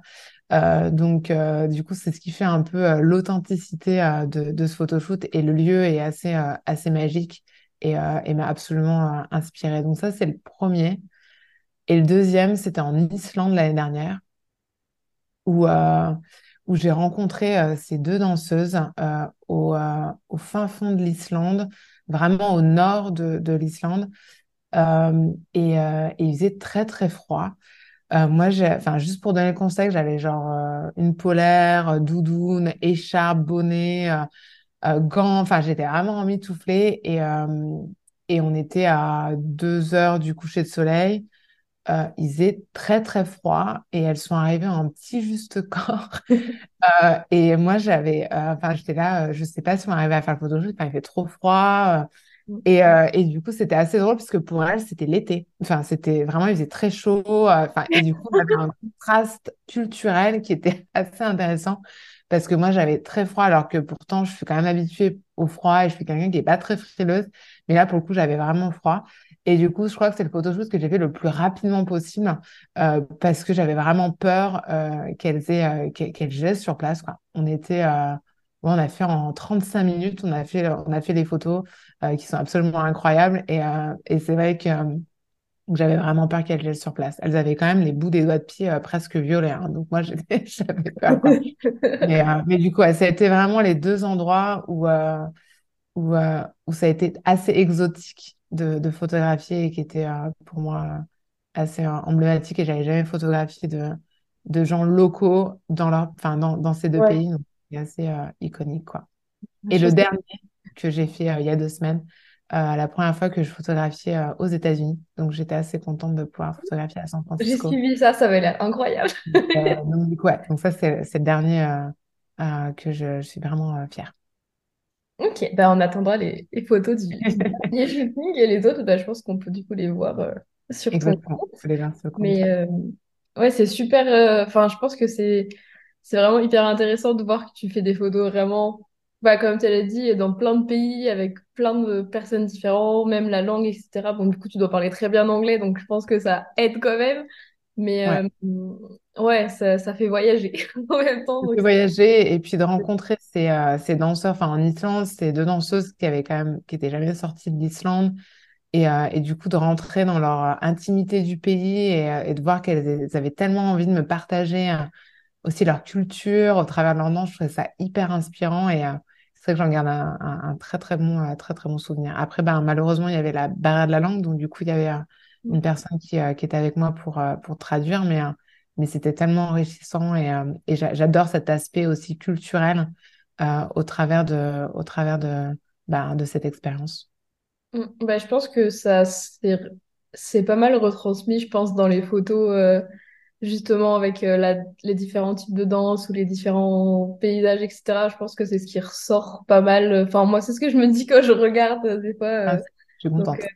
Donc, du coup, c'est ce qui fait un peu l'authenticité de, de ce photoshoot et le lieu est assez, assez magique et, et m'a absolument inspiré. Donc, ça, c'est le premier. Et le deuxième, c'était en Islande l'année dernière où, où j'ai rencontré euh, ces deux danseuses euh, au, euh, au fin fond de l'Islande, vraiment au nord de, de l'Islande. Et, il faisait très, très froid. Moi, enfin, juste pour donner le contexte, j'avais genre une polaire, doudoune, écharpe, bonnet, gants. Enfin, j'étais vraiment emmitouflée et, et on était à deux heures du coucher de soleil. Euh, il faisait très très froid et elles sont arrivées en petit juste corps. Euh, et moi, j'avais, euh, enfin, j'étais là, euh, je sais pas si on arrivait à faire le photoshoot, enfin, il fait trop froid. euh, et, et du coup, c'était assez drôle parce que pour elles, c'était l'été. Enfin, c'était vraiment, il faisait très chaud. Enfin, et du coup, on avait un contraste culturel qui était assez intéressant parce que moi, j'avais très froid alors que pourtant, je suis quand même habituée au froid et je suis quelqu'un qui est pas très frileuse. Mais là, pour le coup, j'avais vraiment froid. Et du coup, je crois que c'est le photoshoot que j'ai fait le plus rapidement possible euh, parce que j'avais vraiment peur euh, qu'elles aient, euh, qu'elles gèlent sur place, quoi. On était, on a fait en 35 minutes, on a fait, on a fait des photos qui sont absolument incroyables. Et, et c'est vrai que j'avais vraiment peur qu'elles gèlent sur place. Elles avaient quand même les bouts des doigts de pied presque violets. hein. donc moi, j'avais peur. Mais, mais du coup, ouais, ça a été vraiment les deux endroits où, où, où ça a été assez exotique de, de photographier et qui était euh, pour moi euh, assez euh, emblématique. Et j'avais jamais photographié de, de gens locaux dans, leur, enfin, dans, dans ces deux Ouais, pays. Donc, c'est assez iconique, quoi. Et je le sais. dernier que j'ai fait il y a deux semaines, euh, la première fois que je photographiais euh, aux États-Unis. Donc, j'étais assez contente de pouvoir photographier à San J'ai Francisco. suivi ça, ça avait l'air incroyable. Euh, donc, ouais. Donc, ça, c'est le dernier que je, je suis vraiment fière. Ok, ben on attendra les, les photos du, du dernier shooting et les autres, ben, je pense qu'on peut du coup les voir euh, sur ton Exactement. compte. C'est les gens sur le compte. Mais euh, ouais, c'est super. euh, Enfin, je pense que c'est c'est vraiment hyper intéressant de voir que tu fais des photos vraiment, bah, comme tu l'as dit, dans plein de pays avec plein de personnes différentes, même la langue, etc. Bon, du coup, tu dois parler très bien anglais, donc je pense que ça aide quand même. Mais Ouais. euh, ouais, ça, ça fait voyager en même temps. Donc voyager et puis de rencontrer ces, euh, ces danseurs, enfin en Islande, ces deux danseuses qui avaient quand même, qui étaient jamais sorties de l'Islande et, euh, et du coup de rentrer dans leur euh, intimité du pays et, et de voir qu'elles elles avaient tellement envie de me partager euh, aussi leur culture au travers de leur danse, je trouvais ça hyper inspirant et c'est vrai que j'en garde un, un- un très très bon, très très bon souvenir. Après, ben, malheureusement, il y avait la barrière de la langue, donc du coup, il y avait une personne qui, qui était avec moi pour, pour traduire, mais, mais c'était tellement enrichissant et, euh, et j'adore cet aspect aussi culturel euh, au travers de, au travers de, ben, de cette expérience. Mm. Bah, je pense que ça c'est pas mal retransmis, je pense, dans les photos, euh, justement avec la- les différents types de danse ou les différents paysages, etc. Je pense que c'est ce qui ressort pas mal. Enfin, moi, c'est ce que je me dis quand je regarde des fois. Ah, je suis donc, contente.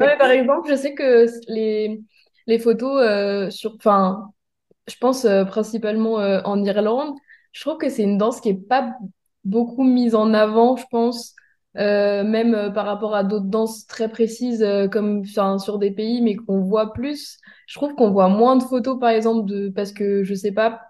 ouais, par exemple, je sais que les, les photos euh, sur, enfin, je pense euh, principalement euh, en Irlande. Je trouve que c'est une danse qui est pas beaucoup mise en avant, je pense, euh, même par rapport à d'autres danses très précises comme sur des pays, mais qu'on voit plus. Je trouve qu'on voit moins de photos, par exemple, de parce que je sais pas,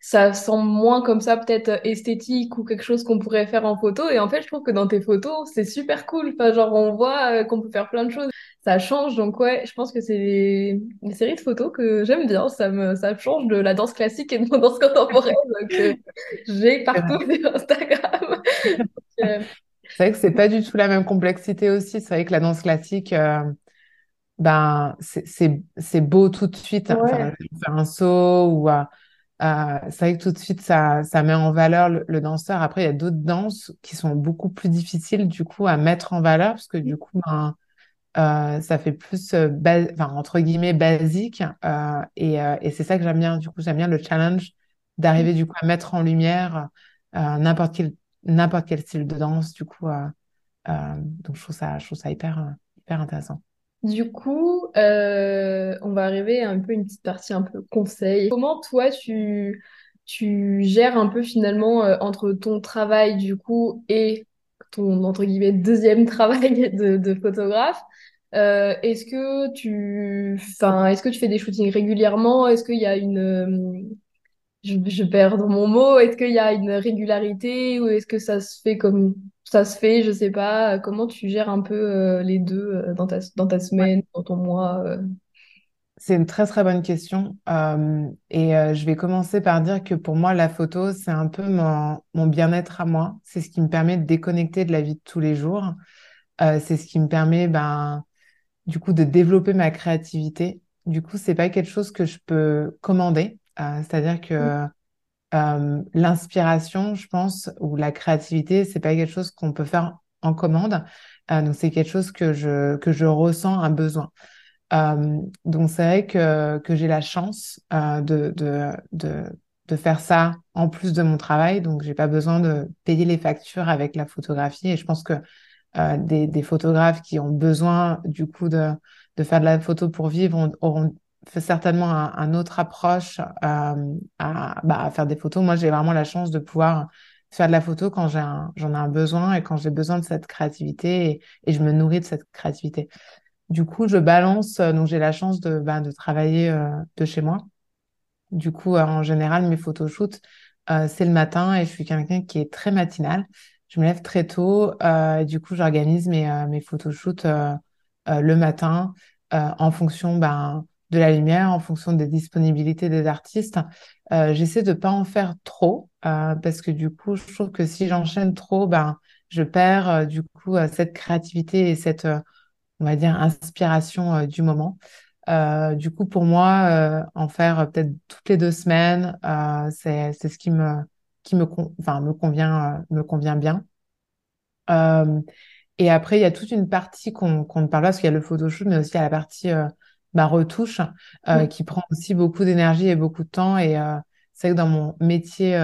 ça semble moins comme ça peut-être esthétique ou quelque chose qu'on pourrait faire en photo. Et en fait, je trouve que dans tes photos, c'est super cool. Enfin, genre, on voit qu'on peut faire plein de choses. Ça change. Donc, ouais, je pense que c'est des, des séries de photos que j'aime bien. Ça me, ça change de la danse classique et de la danse contemporaine que j'ai C'est vrai. partout sur Instagram. Euh, C'est vrai que c'est pas du tout la même complexité aussi. C'est vrai que la danse classique, euh, ben, c'est beau tout de suite. Enfin, ouais. faire un saut ou euh, euh, c'est vrai que tout de suite ça, ça met en valeur le, le danseur. Après, il y a d'autres danses qui sont beaucoup plus difficiles du coup à mettre en valeur parce que du coup, ben, euh, ça fait plus euh, enfin, entre guillemets basique euh, et, et c'est ça que j'aime bien. Du coup, j'aime bien le challenge d'arriver du coup à mettre en lumière n'importe quel n'importe quel style de danse. Du coup, donc je trouve ça, je trouve ça hyper, hyper intéressant. Du coup, on va arriver à un peu une petite partie un peu conseil. Comment toi tu tu gères un peu finalement entre ton travail du coup et ton entre guillemets deuxième travail de, de photographe? Euh, est-ce que tu, enfin, est-ce que tu fais des shootings régulièrement? Est-ce qu'il y a une, euh, je, je perds mon mot, est-ce qu'il y a une régularité ou est-ce que ça se fait comme ça se fait, je sais pas. Comment tu gères un peu euh, les deux euh, dans ta, dans ta semaine, dans ton mois? C'est une très très bonne question. Et je vais commencer par dire que pour moi, la photo, c'est un peu mon, mon bien-être à moi. C'est ce qui me permet de déconnecter de la vie de tous les jours. C'est ce qui me permet, ben, du coup, de développer ma créativité. Du coup, c'est pas quelque chose que je peux commander. Euh, c'est-à-dire que euh, l'inspiration, je pense, ou la créativité, c'est pas quelque chose qu'on peut faire en commande. Euh, donc, c'est quelque chose que je, que je ressens un besoin. Donc c'est vrai que, que j'ai la chance de, de, de, de faire ça en plus de mon travail. Donc j'ai pas besoin de payer les factures avec la photographie. Et je pense que euh, des, des photographes qui ont besoin du coup de, de faire de la photo pour vivre ont- auront certainement un, un autre approche euh, à, bah, à faire des photos. Moi j'ai vraiment la chance de pouvoir faire de la photo quand j'en ai un besoin et quand j'ai besoin de cette créativité et, et je me nourris de cette créativité. Du coup, je balance, euh, donc j'ai la chance de, bah, de travailler euh, de chez moi. Du coup, euh, en général, mes photoshoots, euh, c'est le matin et je suis quelqu'un qui est très matinal. Je me lève très tôt. euh, du coup, j'organise mes, euh, photoshoots euh, euh, le matin en fonction ben, de la lumière, en fonction des disponibilités des artistes. J'essaie de pas en faire trop parce que du coup, je trouve que si j'enchaîne trop, ben, je perds du coup cette créativité et cette, on va dire, inspiration du moment. Du coup, pour moi, en faire peut-être toutes les deux semaines, c'est ce qui me, qui me, con- enfin, me convient, euh, me convient bien. Euh, et après, il y a toute une partie qu'on ne parle pas, parce qu'il y a le photoshoot, mais aussi il y a la partie euh, bah, retouche, qui prend aussi beaucoup d'énergie et beaucoup de temps. Et c'est vrai que dans mon métier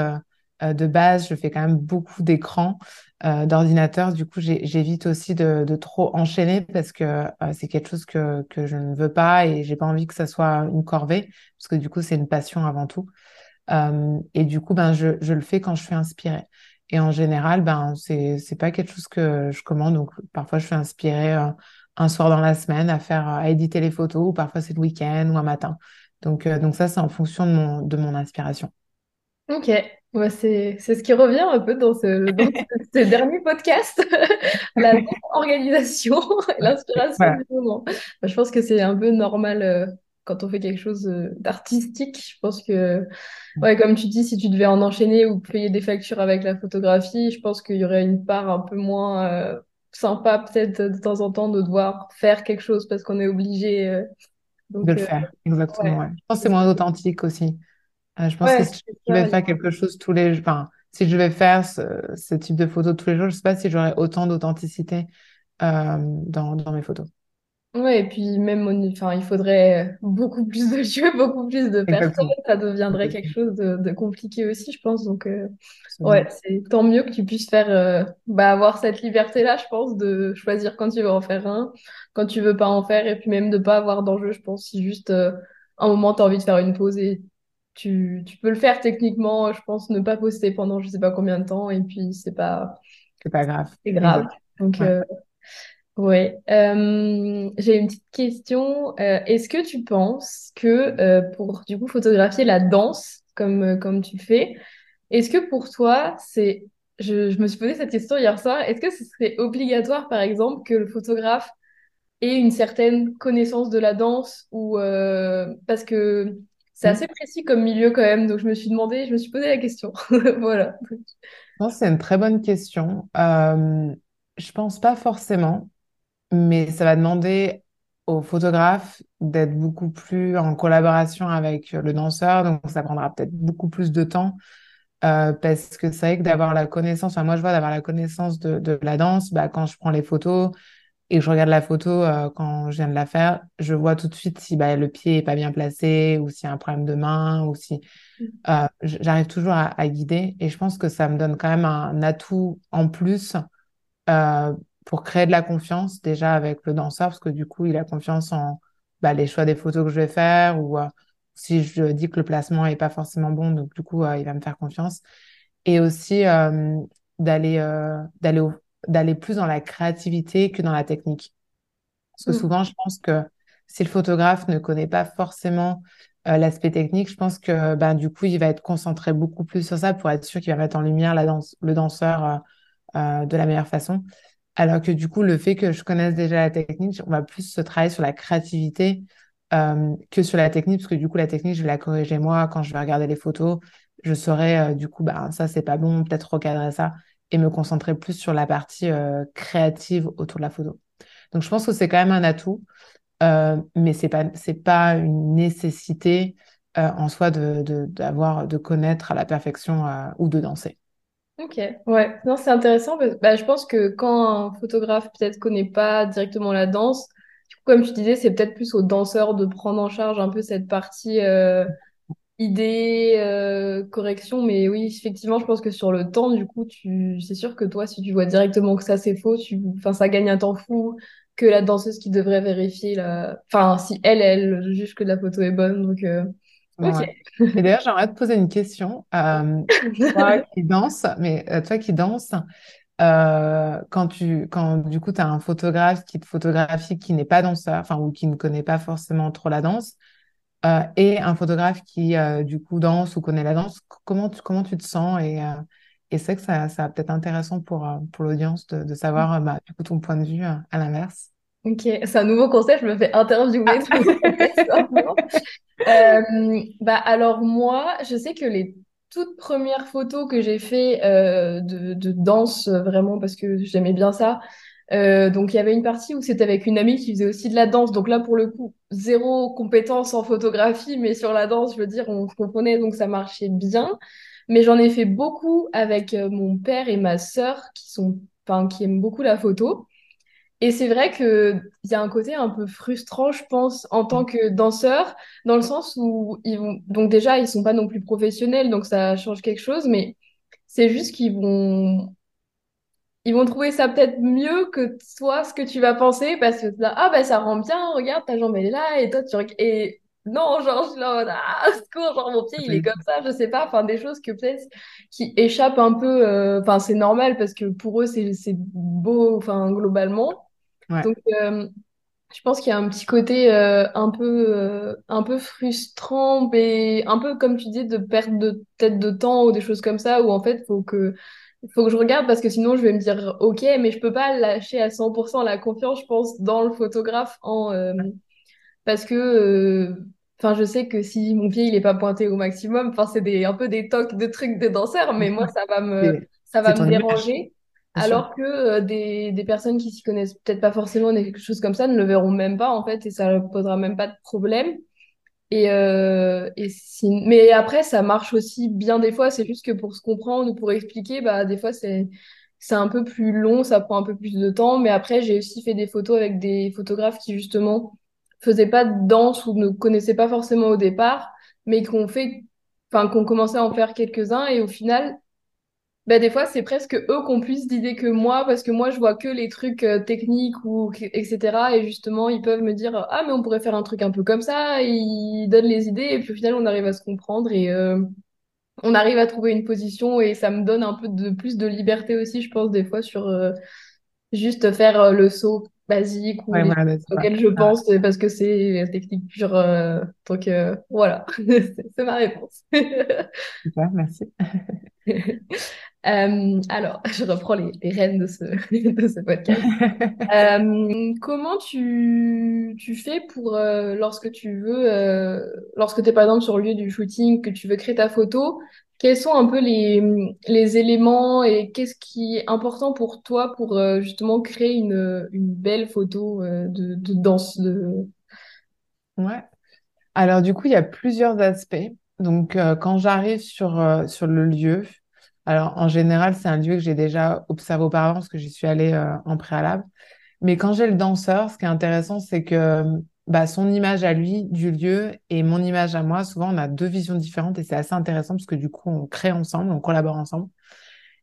de base, je fais quand même beaucoup d'écrans, euh, d'ordinateurs. Du coup, j'évite aussi de, de trop enchaîner parce que euh, c'est quelque chose que, que je ne veux pas et j'ai pas envie que ça soit une corvée, parce que du coup, c'est une passion avant tout. Euh, et du coup, ben, je, je le fais quand je suis inspirée. Et en général, ben, c'est, c'est pas quelque chose que je commande. Donc, parfois, je suis inspirée euh, un soir dans la semaine à faire, à éditer les photos, ou parfois c'est le week-end ou un matin. Donc, euh, donc ça, c'est en fonction de mon, de mon inspiration. Ok, ouais, c'est c'est ce qui revient un peu dans ce, dans ce, ce dernier podcast, la non-organisation et l'inspiration Voilà, du moment. Bah, Je pense que c'est un peu normal euh, quand on fait quelque chose euh, d'artistique. Je pense que, ouais, comme tu dis, si tu devais en enchaîner ou payer des factures avec la photographie, je pense qu'il y aurait une part un peu moins euh, sympa peut-être de temps en temps de devoir faire quelque chose parce qu'on est obligé. euh. de le euh, faire, exactement. ouais, Ouais. Je pense que c'est moins authentique aussi. Je pense que si je devais faire quelque chose tous les, enfin, si je devais faire ce, ce type de photos tous les jours, je sais pas si j'aurais autant d'authenticité dans, dans mes photos. Ouais, et puis même, enfin, il faudrait beaucoup plus de lieux, beaucoup plus de personnes. Exactement. Ça deviendrait quelque chose de, de compliqué aussi, je pense. Donc, euh, ouais, Absolument. c'est tant mieux que tu puisses faire, euh, bah, avoir cette liberté-là, je pense, de choisir quand tu veux en faire un, quand tu veux pas en faire, et puis même de pas avoir d'enjeu, je pense. Si juste euh, un moment, tu as envie de faire une pause et tu, tu peux le faire techniquement, je pense, ne pas poster pendant je sais pas combien de temps, et puis c'est pas, C'est pas grave. c'est grave. Exact. Donc, Ouais. euh, oui, Euh, j'ai une petite question. Euh, est-ce que tu penses que euh, pour du coup photographier la danse comme, comme tu fais, est-ce que pour toi c'est, je, je me suis posé cette question hier soir, est-ce que ce serait obligatoire par exemple que le photographe ait une certaine connaissance de la danse ou parce que c'est Mm. assez précis comme milieu quand même, donc je me suis demandé, je me suis posé la question. Voilà. Je pense que c'est une très bonne question. Je pense pas forcément, mais ça va demander au photographe d'être beaucoup plus en collaboration avec le danseur, donc ça prendra peut-être beaucoup plus de temps. euh, parce que c'est vrai que d'avoir la connaissance, enfin moi je vois d'avoir la connaissance de, de la danse, bah, quand je prends les photos et que je regarde la photo euh, quand je viens de la faire, je vois tout de suite si bah, le pied est pas bien placé ou s'il y a un problème de main ou si euh, j- j'arrive toujours à, à guider et je pense que ça me donne quand même un atout en plus euh, pour créer de la confiance déjà avec le danseur parce que du coup il a confiance en bah, les choix des photos que je vais faire ou euh, si je dis que le placement est pas forcément bon, donc du coup, il va me faire confiance. Et aussi d'aller d'aller d'aller plus dans la créativité que dans la technique. Parce que mm. souvent, je pense que si le photographe ne connaît pas forcément euh, l'aspect technique, je pense que ben, du coup, il va être concentré beaucoup plus sur ça pour être sûr qu'il va mettre en lumière la danse, le danseur euh, euh, de la meilleure façon. Alors que du coup, le fait que je connaisse déjà la technique, on va plus se travailler sur la créativité que sur la technique, parce que du coup, la technique, je vais la corriger moi quand je vais regarder les photos. Je saurai du coup, ben, ça, c'est pas bon, peut-être recadrer ça et me concentrer plus sur la partie créative autour de la photo. Donc, je pense que c'est quand même un atout. Euh, mais c'est pas c'est pas une nécessité euh, en soi de d'avoir de, connaître à la perfection euh, ou de danser. Ok, ouais, non, c'est intéressant. bah, je pense que quand un photographe peut-être connaît pas directement la danse, du coup, comme tu disais, c'est peut-être plus aux danseurs de prendre en charge un peu cette partie idée, correction. Mais oui, effectivement, je pense que sur le temps, du coup, tu, c'est sûr que toi, si tu vois directement que ça c'est faux, tu, enfin, ça gagne un temps fou que la danseuse qui devrait vérifier la... Enfin, si elle, elle juge que la photo est bonne. Donc, euh, ok. Et d'ailleurs, j'aimerais te poser une question. Euh, toi qui danses, mais euh, toi qui danses, quand tu, quand du coup, tu as un photographe qui te photographie qui n'est pas danseur, enfin, ou qui ne connaît pas forcément trop la danse, et un photographe qui, du coup, danse ou connaît la danse, comment tu, comment tu te sens et, et c'est que ça, ça va peut-être intéressant pour, pour l'audience de, de savoir bah, du coup, ton point de vue à l'inverse. Ok, c'est un nouveau concept, je me fais interviewer. Ah. euh, bah alors moi, je sais que les toutes premières photos que j'ai fait euh, de, de, danse, vraiment parce que j'aimais bien ça. Euh, donc il y avait une partie où c'était avec une amie qui faisait aussi de la danse. Donc là pour le coup, zéro compétence en photographie, mais sur la danse, je veux dire, on se comprenait, donc ça marchait bien. Mais j'en ai fait beaucoup avec euh, mon père et ma sœur qui sont, enfin, qui aiment beaucoup la photo. Et c'est vrai qu'il y a un côté un peu frustrant, je pense, en tant que danseur, dans le sens où ils vont, donc déjà, ils sont pas non plus professionnels, donc ça change quelque chose, mais c'est juste qu'ils vont, ils vont trouver ça peut-être mieux que toi, ce que tu vas penser, parce que ah, bah, ça rend bien, regarde, ta jambe, elle est là, et toi, tu, et non, genre, je suis là ah, secours, genre, mon pied, il est comme ça, je sais pas, enfin, des choses que peut-être qui échappent un peu, euh, enfin, c'est normal parce que pour eux, c'est beau, enfin, globalement. Donc, euh, je pense qu'il y a un petit côté euh, un peu, euh, un peu frustrant, un peu comme tu dis, de perte de tête de temps ou des choses comme ça, où en fait, faut que, faut que je regarde parce que sinon, je vais me dire, OK, mais je peux pas lâcher à 100% la confiance, je pense, dans le photographe en, parce que, enfin, je sais que si mon pied, il est pas pointé au maximum, enfin, c'est des, un peu des tocs de trucs de danseurs, mais moi, ça va me, ça va me déranger. Alors que euh, des, des personnes qui s'y connaissent peut-être pas forcément des choses comme ça ne le verront même pas en fait et ça ne posera même pas de problème. Et, euh, et si... Mais après, ça marche aussi bien des fois, c'est juste que pour se comprendre ou pour expliquer, bah, des fois c'est c'est un peu plus long, ça prend un peu plus de temps. Mais après, j'ai aussi fait des photos avec des photographes qui justement faisaient pas de danse ou ne connaissaient pas forcément au départ, mais qui ont fait, enfin, qu'on commençait à en faire quelques-uns et au final, bah, des fois, c'est presque eux qui ont plus d'idées que moi, parce que moi, je vois que les trucs euh, techniques ou etc. Et justement, ils peuvent me dire ah mais on pourrait faire un truc un peu comme ça. ils donnent les idées et puis au final, on arrive à se comprendre et euh, on arrive à trouver une position et ça me donne un peu de plus de liberté aussi, je pense des fois sur euh, juste faire le saut basique ou auquel je pense parce que c'est technique pure. donc voilà, c'est ma réponse. Super, merci. Euh, alors, je reprends les, rênes de ce, podcast. euh, comment tu, fais pour, euh, lorsque tu veux, lorsque tu es par exemple sur le lieu du shooting, que tu veux créer ta photo, quels sont un peu les, éléments et qu'est-ce qui est important pour toi pour justement créer une, belle photo de, de danse de... Ouais. Alors du coup, il y a plusieurs aspects. Donc, quand j'arrive sur, sur le lieu, alors, en général, c'est un lieu que j'ai déjà observé auparavant parce que j'y suis allée euh, en préalable. Mais quand j'ai le danseur, ce qui est intéressant, c'est que bah, son image à lui du lieu et mon image à moi, souvent, on a deux visions différentes et c'est assez intéressant parce que du coup, on crée ensemble, on collabore ensemble.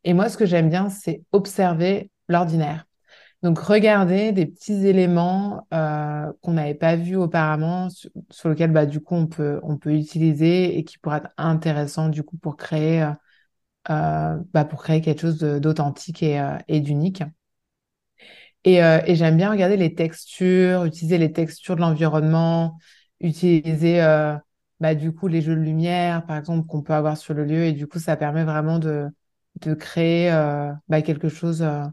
Et moi, ce que j'aime bien, c'est observer l'ordinaire. Donc, regarder des petits éléments euh, qu'on n'avait pas vus auparavant, sur, sur lesquels, bah, du coup, on peut, on peut utiliser et qui pourraient être intéressants, du coup, pour créer, euh, bah, pour créer quelque chose d'authentique et, euh, et d'unique. Et, euh, et j'aime bien regarder les textures, utiliser les textures de l'environnement, utiliser euh, bah, du coup les jeux de lumière, par exemple, qu'on peut avoir sur le lieu. Et du coup, ça permet vraiment de, de créer euh, bah, quelque chose euh,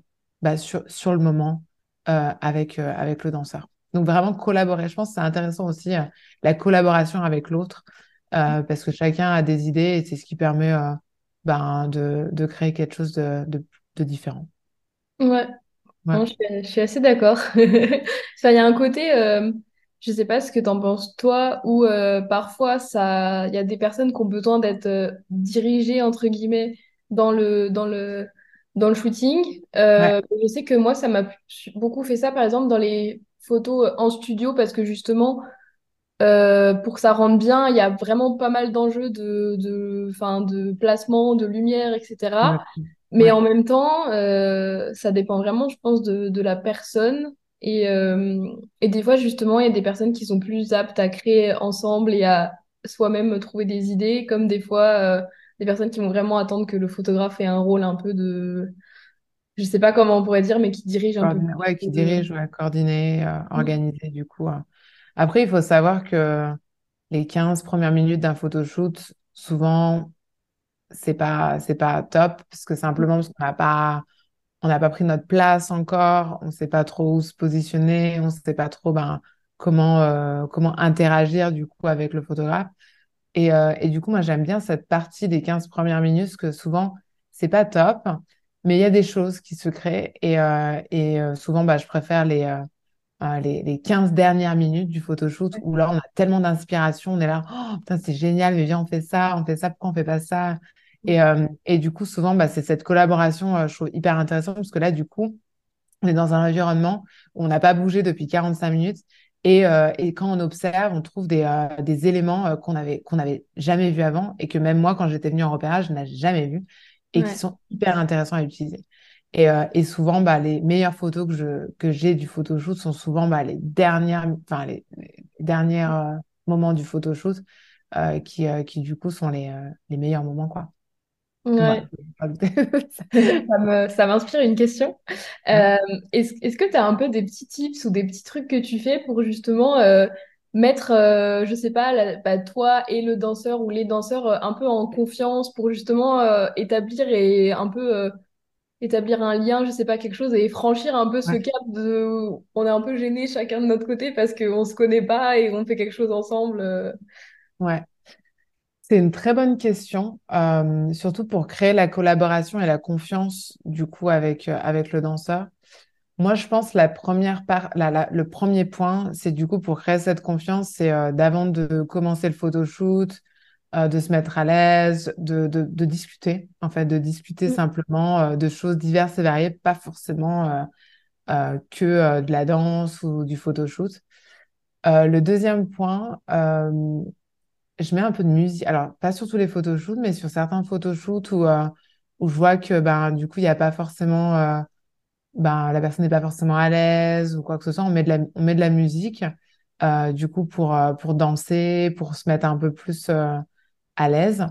bah, sur, sur le moment euh, avec, euh, avec le danseur. Donc vraiment collaborer. Je pense que c'est intéressant aussi euh, la collaboration avec l'autre euh, parce que chacun a des idées et c'est ce qui permet euh, ben, de, de créer quelque chose de, de, de différent. Ouais. Ouais, Non, je suis, je suis assez d'accord. Il y a un côté, euh, je sais pas ce que t'en penses toi, où euh, parfois ça, il y a des personnes qui ont besoin d'être euh, dirigées entre guillemets dans le dans le dans le shooting. ouais, Euh, je sais que moi, ça m'a beaucoup fait ça, par exemple, dans les photos en studio, parce que justement, euh, pour que ça rentre bien, il y a vraiment pas mal d'enjeux de de, enfin, de placement, de lumière, etc. Mais Ouais. en même temps, euh, ça dépend vraiment, je pense, de, de la personne. Et, euh, et des fois, justement, il y a des personnes qui sont plus aptes à créer ensemble et à soi-même trouver des idées, comme des fois, des personnes qui vont vraiment attendre que le photographe ait un rôle un peu de, je sais pas comment on pourrait dire, mais qui dirige un peu ouais, qui dirige, ouais, coordonner, euh, Mm. organiser, du coup. Après, il faut savoir que les 15 premières minutes d'un photoshoot, souvent, c'est pas, c'est pas top, parce que simplement parce qu'on n'a pas, on n'a pas pris notre place encore, on sait pas trop où se positionner, on sait pas trop, ben, comment, euh, comment interagir, du coup, avec le photographe. Et, euh, et du coup, moi, j'aime bien cette partie des 15 premières minutes, parce que souvent, c'est pas top, mais il y a des choses qui se créent. Et, euh, et souvent, bah, je préfère les, euh, les, les 15 dernières minutes du photoshoot, où là, on a tellement d'inspiration, on est là, oh, putain, c'est génial, mais viens, on fait ça, on fait ça, pourquoi on fait pas ça? Et, euh, et du coup, souvent, bah, c'est cette collaboration, euh, je trouve hyper intéressante, parce que là, du coup, on est dans un environnement où on n'a pas bougé depuis 45 minutes. Et, euh, et quand on observe, on trouve des, des éléments qu'on avait, qu'on n'avait jamais vus avant et que même moi, quand j'étais venue en repérage, je n'avais jamais vu et qui sont hyper intéressants à utiliser. Et, euh, et souvent, bah, les meilleures photos que je, que j'ai du photoshoot sont souvent bah, les dernières, enfin, les, les derniers euh, moments du photoshoot euh, qui, euh, qui, du coup, sont les, les meilleurs moments, quoi. Ouais. Ça m'inspire une question. Ouais. Est-ce, est-ce que tu as un peu des petits tips ou des petits trucs que tu fais pour justement mettre, euh, je sais pas, la- bah, toi et le danseur ou les danseurs euh, un peu en confiance pour justement euh, établir et un peu établir un lien, je sais pas, quelque chose et franchir un peu ce Ouais. cap de on est un peu gênés chacun de notre côté parce qu'on se connaît pas et on fait quelque chose ensemble. euh. Ouais. C'est une très bonne question, euh, surtout pour créer la collaboration et la confiance du coup avec, euh, avec le danseur. Moi, je pense la première part, la- la- le premier point, c'est du coup pour créer cette confiance, c'est euh, d'avant de commencer le photoshoot, euh, de se mettre à l'aise, de, de, de discuter, en fait, de discuter simplement euh, de choses diverses et variées, pas forcément euh, que de la danse ou du photoshoot. Le deuxième point, je mets un peu de musique. Alors, pas sur tous les photoshoots, mais sur certains photoshoots où, où je vois que ben, du coup, il n'y a pas forcément, ben, la personne n'est pas forcément à l'aise ou quoi que ce soit. On met de la, on met de la musique, euh, du coup, pour, pour danser, pour se mettre un peu plus euh, à l'aise.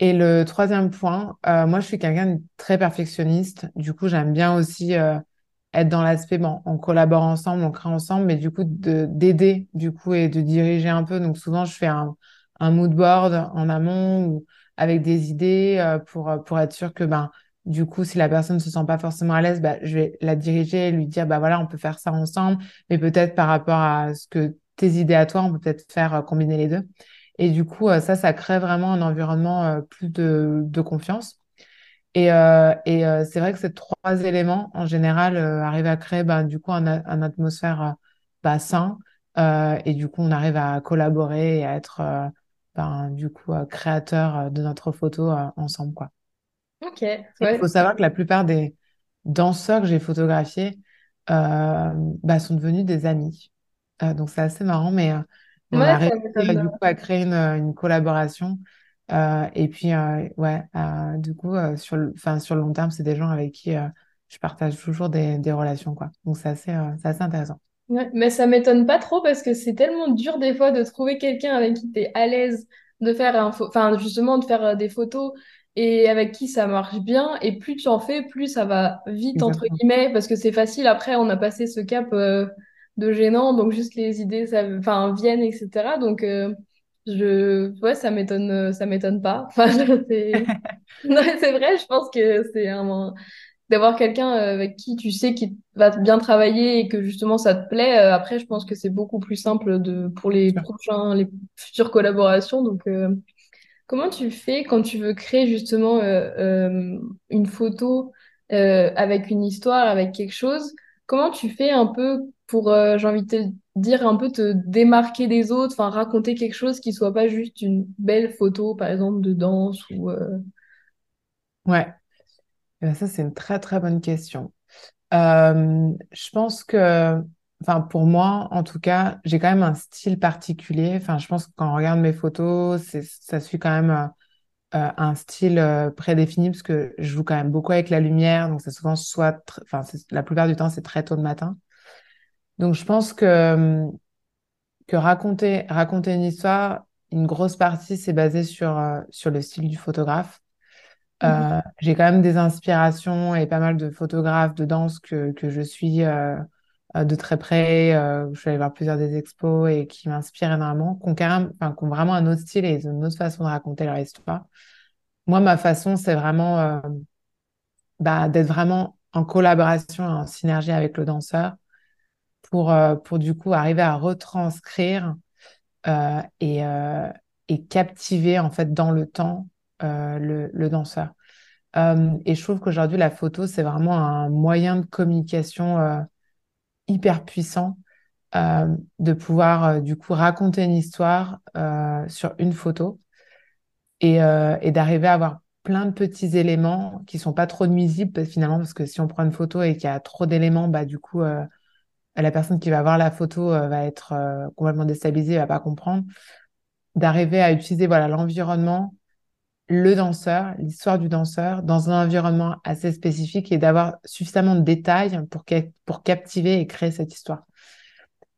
Et le troisième point, euh, moi, je suis quelqu'un de très perfectionniste. Du coup, j'aime bien aussi euh, être dans l'aspect, bon, on collabore ensemble, on crée ensemble, mais du coup, de, d'aider, du coup, et de diriger un peu. Donc, souvent, je fais un, un mood board en amont ou avec des idées euh, pour, pour être sûr que, ben, du coup, si la personne ne se sent pas forcément à l'aise, bah, je vais la diriger et lui dire, bah voilà, on peut faire ça ensemble, mais peut-être par rapport à ce que tes idées à toi, on peut peut-être faire combiner les deux. Et du coup, euh, ça, ça crée vraiment un environnement euh, plus de, de confiance. Et, euh, et euh, c'est vrai que ces trois éléments, en général, euh, arrivent à créer ben, du coup un, atmosphère bah, sain. Et du coup, on arrive à collaborer et à être ben, du coup créateur de notre photo ensemble, quoi. Ok, il faut savoir que la plupart des danseurs que j'ai photographiés bah, sont devenus des amis. Donc c'est assez marrant, mais on a Ouais, ça réussi euh, du coup à créer une, une collaboration. Euh, et puis, euh, ouais, euh, du coup, sur le, sur le long terme, c'est des gens avec qui je partage toujours des, des relations, quoi. Donc, c'est assez, intéressant. Ouais, mais ça m'étonne pas trop parce que c'est tellement dur des fois de trouver quelqu'un avec qui tu es à l'aise de faire un enfin justement de faire des photos et avec qui ça marche bien et plus tu en fais plus ça va vite entre guillemets parce que c'est facile après on a passé ce cap de gênant donc juste les idées ça enfin viennent etc. donc euh, je ouais ça m'étonne euh, ça m'étonne pas enfin c'est non, c'est vrai je pense que c'est un d'avoir quelqu'un euh, avec qui tu sais qui va bien travailler et que justement ça te plaît. euh, après, je pense que c'est beaucoup plus simple de pour les prochains, les futures collaborations. Donc, euh, comment tu fais quand tu veux créer justement euh, euh, une photo euh, avec une histoire, avec quelque chose? Comment tu fais un peu pour, euh, j'ai envie de te dire, un peu te démarquer des autres, enfin raconter quelque chose qui soit pas juste une belle photo, par exemple, de danse ou euh, Ouais. Eh ben, ça, c'est une très, très bonne question. Je pense que, enfin, pour moi, en tout cas, j'ai quand même un style particulier. Enfin, je pense que quand on regarde mes photos, ça suit quand même euh, euh, un style euh, prédéfini parce que je joue quand même beaucoup avec la lumière. Donc, c'est souvent soit, enfin, la plupart du temps, c'est très tôt le matin. Donc, je pense que, euh, que raconter, raconter une histoire, une grosse partie, c'est basé sur, euh, sur le style du photographe. Mhm. Euh, j'ai quand même des inspirations et pas mal de photographes de danse que, que je suis euh, de très près. Euh, je suis allée voir plusieurs des expos et qui m'inspirent énormément, qui ont, enfin, ont vraiment un autre style et une autre façon de raconter leur histoire. Moi, ma façon, c'est vraiment bah, d'être vraiment en collaboration, en synergie avec le danseur pour, euh, pour du coup arriver à retranscrire euh, et, euh, et captiver en fait dans le temps le, danseur. Et je trouve qu'aujourd'hui, la photo, c'est vraiment un moyen de communication hyper puissant, de pouvoir du coup raconter une histoire sur une photo et, d'arriver à avoir plein de petits éléments qui sont pas trop nuisibles finalement, parce que si on prend une photo et qu'il y a trop d'éléments, bah du coup, la personne qui va voir la photo euh, va être euh, complètement déstabilisée, va pas comprendre. D'arriver à utiliser voilà l'environnement le danseur, l'histoire du danseur dans un environnement assez spécifique et d'avoir suffisamment de détails pour, ca- pour captiver et créer cette histoire.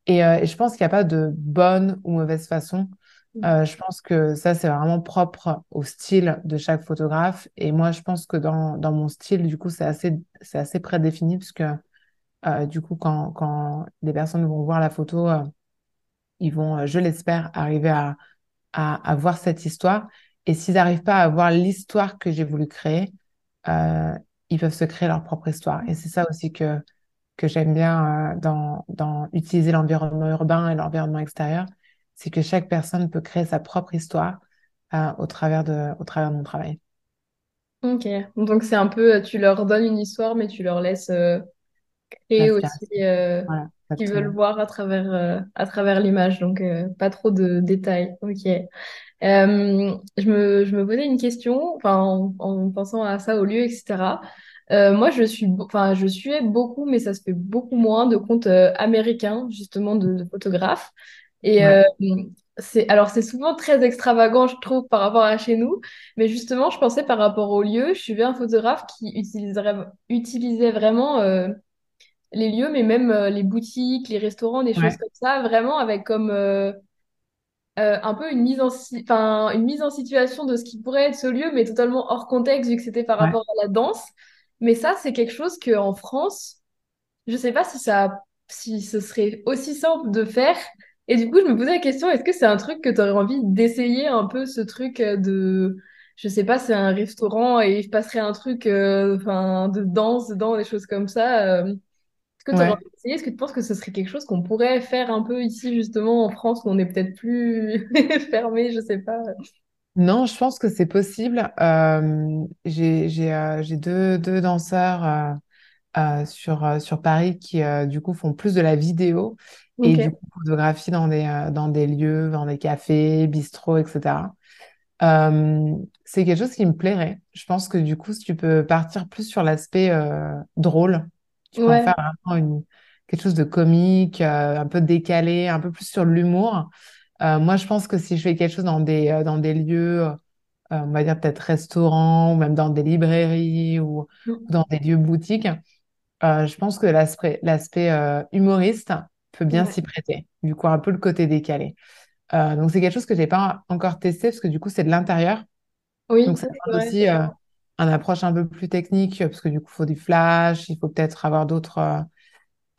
Et, euh, et je pense qu'il n'y a pas de bonne ou mauvaise façon. Euh, je pense que ça, c'est vraiment propre au style de chaque photographe. Et moi, je pense que dans, dans mon style, du coup, c'est assez, c'est assez prédéfini parce que, euh, du coup, quand, quand les personnes vont voir la photo, euh, ils vont, euh, je l'espère, arriver à, à, voir cette histoire. Et s'ils n'arrivent pas à voir l'histoire que j'ai voulu créer, ils peuvent se créer leur propre histoire. Et c'est ça aussi que, que j'aime bien dans, dans utiliser l'environnement urbain et l'environnement extérieur, c'est que chaque personne peut créer sa propre histoire au travers de, au travers de mon travail. Ok, donc c'est un peu, tu leur donnes une histoire, mais tu leur laisses créer aussi euh, Voilà, qu'ils veulent voir à travers, euh, à travers l'image, donc euh, pas trop de détails. Ok. Euh, je me, je me posais une question, enfin, en, en pensant à ça au lieu, etc. Moi, je suis, enfin, je suivais beaucoup, mais ça se fait beaucoup moins de comptes américains, justement, de, de photographes. Et Ouais, c'est, alors, c'est souvent très extravagant, je trouve, par rapport à chez nous. Mais justement, je pensais par rapport au lieu, je suivais un photographe qui utiliserait, utilisait vraiment les lieux, mais même euh, les boutiques, les restaurants, des choses comme ça, vraiment avec comme euh, euh, un peu une mise en, enfin, une mise en situation de ce qui pourrait être ce lieu, mais totalement hors contexte vu que c'était par ouais. rapport à la danse. Mais ça, c'est quelque chose qu'en France, je sais pas si ça, si ce serait aussi simple de faire. Et du coup, je me posais la question, est-ce que c'est un truc que tu aurais envie d'essayer un peu ce truc de, je sais pas, c'est un restaurant et il se passerait un truc, euh, de danse dedans, des choses comme ça. euh, que tu ouais. Est-ce que tu penses que ce serait quelque chose qu'on pourrait faire un peu ici, justement, en France, où on est peut-être plus fermé, je sais pas. Non, je pense que c'est possible. Euh, j'ai, euh, j'ai deux, deux danseurs. euh, sur, sur Paris qui, du coup, font plus de la vidéo et du coup, photographient dans des, dans des lieux, dans des cafés, bistrots, etc. Euh, c'est quelque chose qui me plairait. Je pense que du coup, si tu peux partir plus sur l'aspect euh, drôle, tu Ouais. faire vraiment une, quelque chose de comique, euh, un peu décalé, un peu plus sur l'humour. Euh, moi, je pense que si je fais quelque chose dans des, euh, dans des lieux, on va dire peut-être restaurants, ou même dans des librairies ou, ou dans des lieux boutiques, je pense que l'aspect l'aspect humoriste peut bien Ouais. s'y prêter. Du coup, un peu le côté décalé. Donc, c'est quelque chose que j'ai pas encore testé parce que du coup, c'est de l'intérieur. Oui, Donc, ça aussi euh, une approche un peu plus technique parce que du coup, il faut du flash, il faut peut-être avoir d'autres. euh,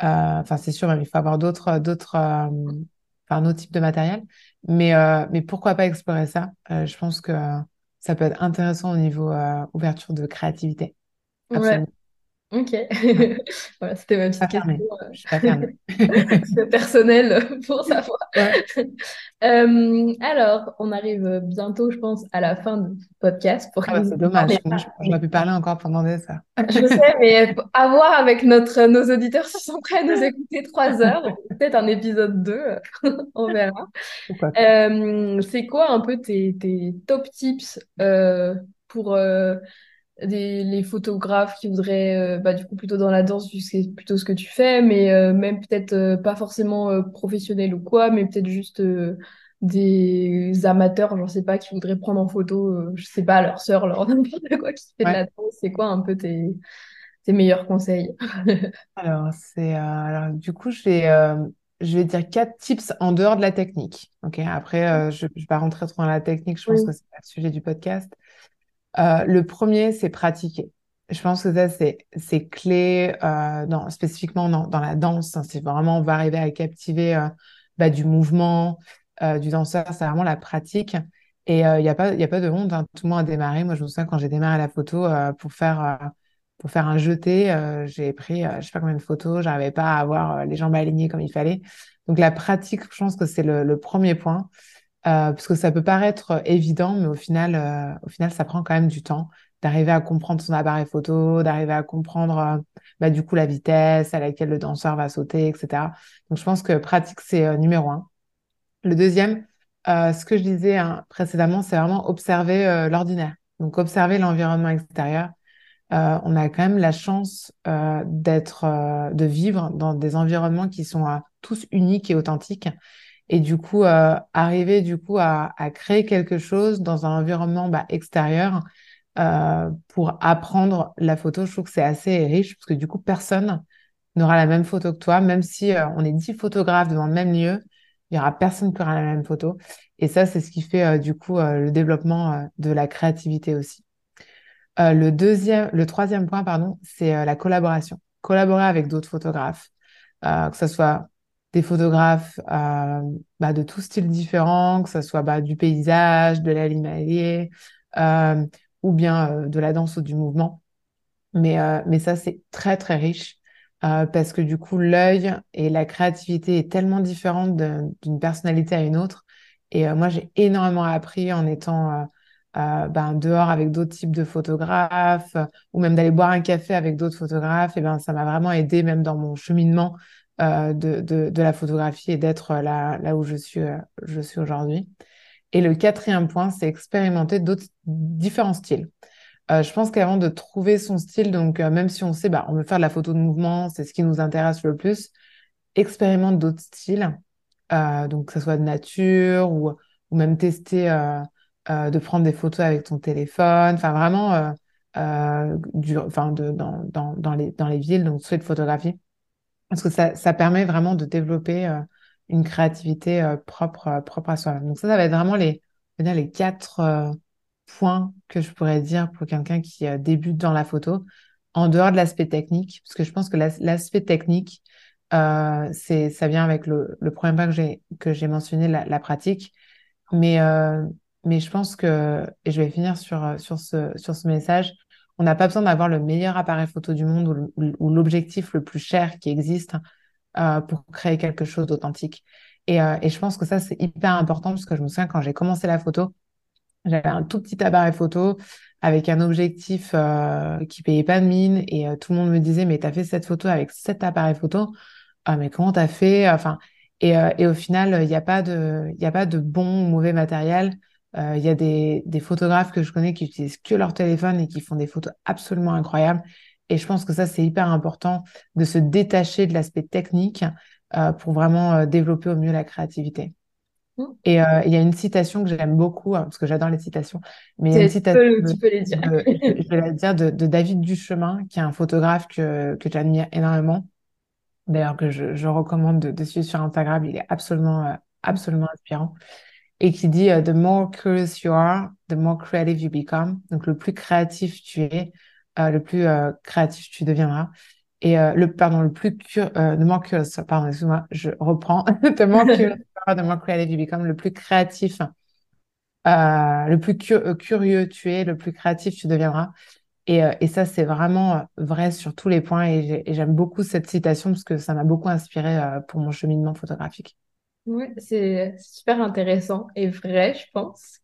euh, Enfin, c'est sûr, même, il faut avoir d'autres, d'autres, euh, enfin, un autre type de matériel. Mais, euh, mais pourquoi pas explorer ça? Euh, je pense que ça peut être intéressant au niveau euh, ouverture de créativité. Ouais. Ok. Voilà, c'était ma petite question. Je suis pas euh, fermée. personnelle pour savoir. Ouais. Euh, alors, on arrive bientôt, je pense, à la fin du podcast pour Ah bah, c'est dommage. je- j'aurais pu parler encore pendant des heures. Je sais, mais à voir avec notre, nos auditeurs s'ils sont prêts à nous écouter trois heures, peut-être un épisode 2, on verra. Euh, c'est quoi un peu tes, tes top tips euh, pour euh, des, les photographes qui voudraient, euh, bah, du coup, plutôt dans la danse, vu que c'est plutôt ce que tu fais, mais euh, même peut-être euh, pas forcément professionnel ou quoi, mais peut-être juste des amateurs, j'en sais pas, qui voudraient prendre en photo, je sais pas, leur sœur, leur n'importe quoi, qui fait de la danse. C'est quoi un peu tes, tes meilleurs conseils? Alors, c'est, alors, du coup, je vais, je vais dire quatre tips en dehors de la technique. Ok? Après, euh, je ne vais pas rentrer trop dans la technique. Je pense que Oui, c'est pas le sujet du podcast. Euh, le premier, c'est pratiquer. Je pense que ça, c'est, clé, euh, dans, spécifiquement dans, dans la danse. hein. C'est vraiment, on va arriver à captiver euh, bah, du mouvement, euh, du danseur. C'est vraiment la pratique. Et il n'y a pas, a pas de honte. hein. Tout le monde a démarré. Moi, je me souviens quand j'ai démarré la photo pour faire, pour faire un jeté, euh, j'ai pris, euh, je sais pas combien de photos. J'arrivais pas à avoir les jambes alignées comme il fallait. Donc, la pratique, je pense que c'est le, le premier point. Euh, parce que ça peut paraître évident, mais au final, euh, au final, ça prend quand même du temps d'arriver à comprendre son appareil photo, d'arriver à comprendre euh, bah, du coup la vitesse à laquelle le danseur va sauter, etc. Donc je pense que pratique, c'est euh, numéro un. Le deuxième, euh, ce que je disais hein, précédemment, c'est vraiment observer euh, l'ordinaire. Donc observer l'environnement extérieur. Euh, on a quand même la chance euh, d'être, euh, de vivre dans des environnements qui sont euh, tous uniques et authentiques. Et du coup, euh, arriver du coup à, à créer quelque chose dans un environnement bah, extérieur euh, pour apprendre la photo, je trouve que c'est assez riche parce que du coup, personne n'aura la même photo que toi, même si euh, on est dix photographes devant le même lieu, il y aura personne qui aura la même photo. Et ça, c'est ce qui fait euh, du coup euh, le développement de la créativité aussi. Le deuxième, le troisième point, pardon, c'est la collaboration. Collaborer avec d'autres photographes, que ce soit des photographes euh, bah, de tout style différent, que ce soit bah, du paysage, de l'animalier, euh, ou bien euh, de la danse ou du mouvement. Mais, mais ça, c'est très, très riche parce que du coup, l'œil et la créativité est tellement différente d'une personnalité à une autre. Et moi, j'ai énormément appris en étant ben, dehors avec d'autres types de photographes ou même d'aller boire un café avec d'autres photographes. Et ben, ça m'a vraiment aidé même dans mon cheminement de, de, de la photographie et d'être là, là où je suis, euh, je suis aujourd'hui. Et le quatrième point, c'est expérimenter d'autres différents styles. Euh, je pense qu'avant de trouver son style, donc euh, même si on sait, bah, on veut faire de la photo de mouvement, c'est ce qui nous intéresse le plus, expérimente d'autres styles, euh, donc que ce soit de nature ou, ou même tester euh, euh, de prendre des photos avec ton téléphone, enfin vraiment euh, euh, du, enfin de, dans, dans, dans les, dans les villes, donc soit de photographie, parce que ça, ça permet vraiment de développer euh, une créativité euh, propre, euh, propre à soi. Donc ça, ça va être vraiment les, les quatre points que je pourrais dire pour quelqu'un qui débute dans la photo, en dehors de l'aspect technique, parce que je pense que l'as- l'aspect technique, c'est, ça vient avec le, le premier point que j'ai, mentionné, la, la pratique. Mais, mais je pense que, et je vais finir sur, sur ce, sur ce message, on n'a pas besoin d'avoir le meilleur appareil photo du monde ou l'objectif le plus cher qui existe euh, pour créer quelque chose d'authentique. Et, euh, et je pense que ça, c'est hyper important parce que je me souviens quand j'ai commencé la photo, j'avais un tout petit appareil photo avec un objectif euh, qui payait pas de mine et euh, tout le monde me disait, mais t'as fait cette photo avec cet appareil photo? Ah, mais comment t'as fait? Enfin, et, euh, et au final, il n'y a pas de, il a pas de bon ou mauvais matériel. Euh, Il y a des, des photographes que je connais qui utilisent que leur téléphone et qui font des photos absolument incroyables. Et je pense que ça, c'est hyper important de se détacher de l'aspect technique euh, pour vraiment euh, développer au mieux la créativité. Hmm. Et euh, il y a une citation que j'aime beaucoup, hein, parce que j'adore les citations, mais une Tu tu citation peux, de, tu peux les dire. de- je vais la dire, de, de David Duchemin, qui est un photographe que, que j'admire énormément. D'ailleurs, que je, je recommande de, de suivre sur Instagram. Il est absolument, absolument inspirant. Et qui dit, euh, The more curious you are, the more creative you become. Donc, le plus créatif tu es, euh, le plus euh, créatif tu deviendras. Et euh, le, pardon, le plus cur- euh, the more curious, pardon, excuse-moi, je reprends. The more curious you are, the more creative you become. Le plus créatif, euh, le plus cu- euh, curieux tu es, le plus créatif tu deviendras. Et, et ça, c'est vraiment vrai sur tous les points. Et j'ai- et j'aime beaucoup cette citation parce que ça m'a beaucoup inspiré pour mon cheminement photographique. Ouais, c'est super intéressant et vrai, je pense.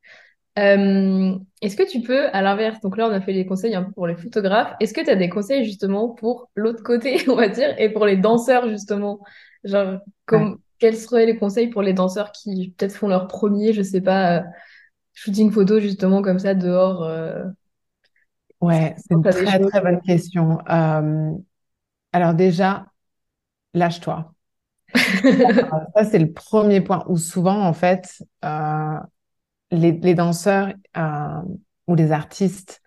Euh, est-ce que tu peux, à l'inverse, donc là on a fait les conseils un peu pour les photographes, est-ce que tu as des conseils justement pour l'autre côté, on va dire, et pour les danseurs justement? Genre, Ouais, comme, quels seraient les conseils pour les danseurs qui peut-être font leur premier, je sais pas, euh, shooting photo justement comme ça dehors, euh, ouais, c'est une très, très bonne question. Alors déjà, lâche-toi. Ça, c'est le premier point où souvent, en fait, euh, les, danseurs euh, ou les artistes,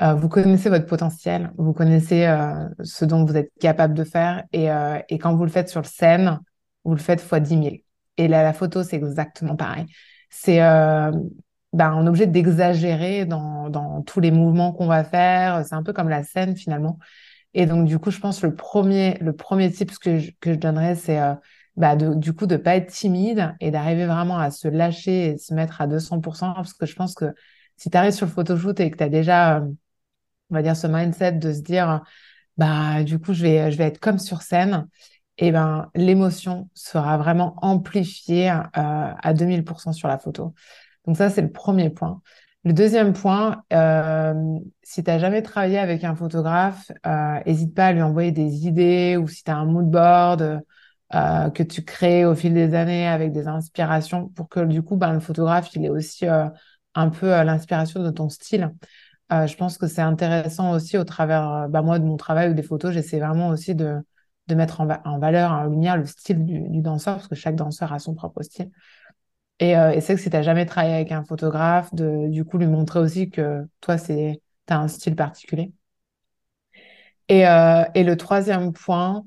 euh, vous connaissez votre potentiel, vous connaissez ce dont vous êtes capable de faire et, et quand vous le faites sur scène, vous le faites fois dix mille. Et là, la photo, c'est exactement pareil. C'est, ben, on est obligé d'exagérer dans, dans tous les mouvements qu'on va faire. C'est un peu comme la scène finalement. Et donc, du coup, je pense le premier, le premier tip que je, que je donnerais, c'est euh, bah, de, du coup de pas être timide et d'arriver vraiment à se lâcher et se mettre à 200%. Parce que je pense que si tu arrives sur le photoshoot et que tu as déjà, euh, on va dire, ce mindset de se dire, bah, du coup, je vais, je vais être comme sur scène, et ben, l'émotion sera vraiment amplifiée euh, à 2000% sur la photo. Donc ça, c'est le premier point. Le deuxième point, euh, si tu n'as jamais travaillé avec un photographe, euh, n'hésite pas à lui envoyer des idées ou si tu as un mood board euh, que tu crées au fil des années avec des inspirations pour que du coup, ben, le photographe, il ait aussi euh, un peu euh, l'inspiration de ton style. Euh, je pense que c'est intéressant aussi au travers, euh, bah, moi, de mon travail ou des photos, j'essaie vraiment aussi de, de mettre en, en valeur, en lumière le style du danseur parce que chaque danseur a son propre style. Et, euh, et c'est que si tu n'as jamais travaillé avec un photographe, de du coup lui montrer aussi que toi, c'est, tu as un style particulier. Et, euh, et le troisième point,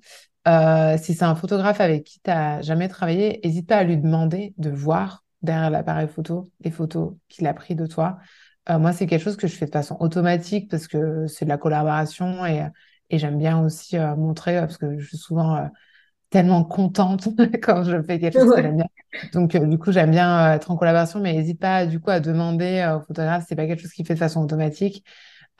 euh, si c'est un photographe avec qui tu n'as jamais travaillé, n'hésite pas à lui demander de voir derrière l'appareil photo les photos qu'il a pris de toi. Moi, c'est quelque chose que je fais de façon automatique parce que c'est de la collaboration et, et j'aime bien aussi montrer parce que je suis souvent tellement contente quand je fais quelque chose que j'aime bien. Donc, euh, du coup, j'aime bien euh, être en collaboration, mais n'hésite pas, du coup, à demander euh, au photographe, c'est pas quelque chose qu'il fait de façon automatique,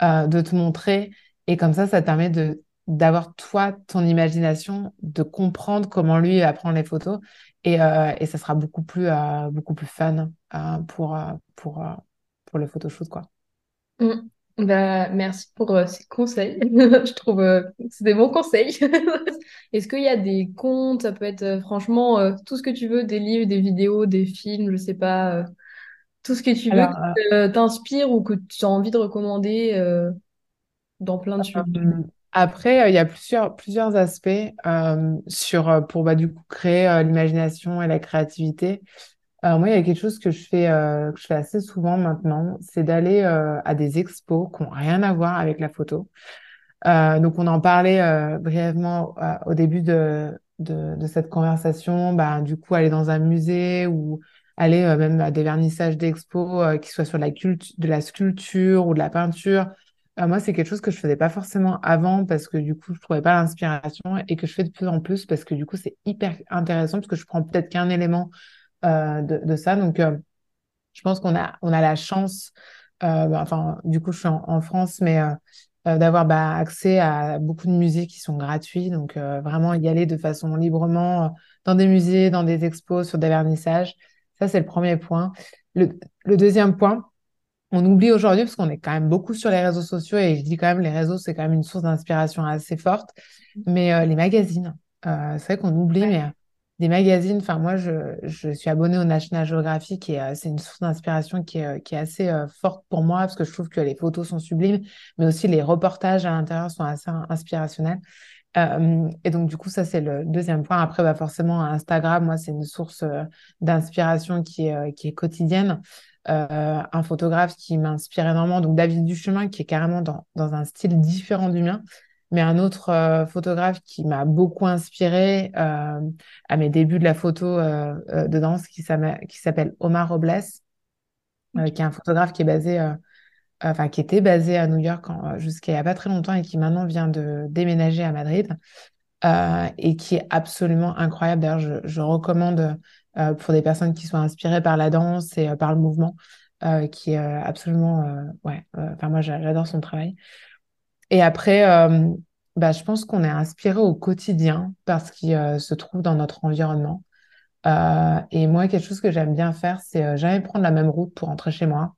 de te montrer. Et comme ça, ça te permet de, d'avoir, toi, ton imagination, de comprendre comment lui apprend les photos. Et, euh, et ça sera beaucoup plus, euh, beaucoup plus fun euh, pour, pour, pour le photoshoot, quoi. Mm. Bah, merci pour euh, ces conseils. Je trouve euh, que c'est des bons conseils. Est-ce qu'il y a des comptes, ça peut être euh, franchement euh, tout ce que tu veux, des livres, des vidéos, des films, je sais pas, tout ce que tu veux Alors, qui t'inspire ou que tu as envie de recommander dans plein de sujets. Euh, Après, il y a plusieurs, plusieurs aspects sur, pour bah, du coup, créer l'imagination et la créativité. Moi, il y a quelque chose que je fais, euh, assez souvent maintenant, c'est d'aller euh, à des expos qui n'ont rien à voir avec la photo. Euh, donc, on en parlait brièvement au début de, cette conversation. Bah, du coup, aller dans un musée ou aller même à des vernissages d'expos, qui soient sur la de la sculpture ou de la peinture. Moi, c'est quelque chose que je faisais pas forcément avant parce que du coup, je trouvais pas l'inspiration et que je fais de plus en plus parce que du coup, c'est hyper intéressant parce que je prends peut-être qu'un élément de, de ça. Donc, euh, je pense qu'on a, on a la chance, euh, bah, enfin, du coup, je suis en, en France, mais euh, euh, d'avoir bah, accès à beaucoup de musées qui sont gratuits. Donc, euh, vraiment y aller de façon librement euh, dans des musées, dans des expos, sur des vernissages. Ça, c'est le premier point. Le, le deuxième point, on oublie aujourd'hui, parce qu'on est quand même beaucoup sur les réseaux sociaux, et je dis quand même, les réseaux, c'est quand même une source d'inspiration assez forte, mais euh, les magazines, euh, c'est vrai qu'on oublie, mais euh, des magazines, enfin moi, je, je suis abonnée au National Geographic, et euh, c'est une source d'inspiration qui est, euh, qui est assez euh, forte pour moi, parce que je trouve que les photos sont sublimes, mais aussi les reportages à l'intérieur sont assez inspirationnels. Et donc, du coup, ça, c'est le deuxième point. Après, bah, forcément, Instagram, moi, c'est une source d'inspiration qui est, qui est quotidienne. un photographe qui m'inspire énormément, donc David Duchemin, qui est carrément dans, dans un style différent du mien, mais un autre photographe qui m'a beaucoup inspiré à mes débuts de la photo de danse, qui s'appelle Omar Robles, qui est un photographe qui est basé enfin qui était basé à New York jusqu'à il n'y a pas très longtemps et qui maintenant vient de déménager à Madrid euh, et qui est absolument incroyable. D'ailleurs, je, je, recommande euh, pour des personnes qui sont inspirées par la danse et euh, par le mouvement, qui est absolument, ouais, enfin moi j'adore son travail. Et après, bah, je pense qu'on est inspiré au quotidien parce qu'il se trouve dans notre environnement. et moi, quelque chose que j'aime bien faire, c'est jamais prendre la même route pour rentrer chez moi.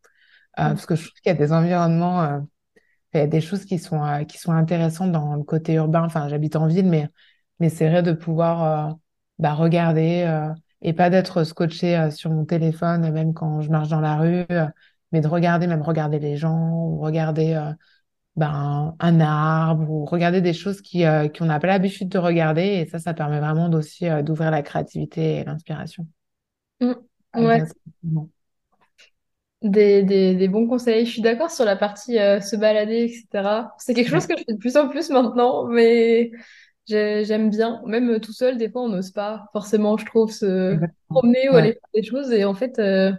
Euh, parce que je trouve qu'il y a des environnements, euh, il y a des choses qui sont, euh, qui sont intéressantes dans le côté urbain. Enfin, j'habite en ville, mais, mais c'est vrai de pouvoir bah, regarder et pas d'être scotché sur mon téléphone, même quand je marche dans la rue, mais de regarder, même regarder les gens, ou regarder ben, un arbre, ou regarder des choses qui, qu'on n'a pas l'habitude de regarder. Et ça, ça permet vraiment aussi d'ouvrir la créativité et l'inspiration. Mmh. Ouais. Des, des, des, bons conseils. Je suis d'accord sur la partie euh, se balader, etc. C'est quelque chose que je fais de plus en plus maintenant, mais j'aime bien. Même tout seul, des fois, on n'ose pas forcément, je trouve, se promener ou aller faire des choses. Et en fait, euh,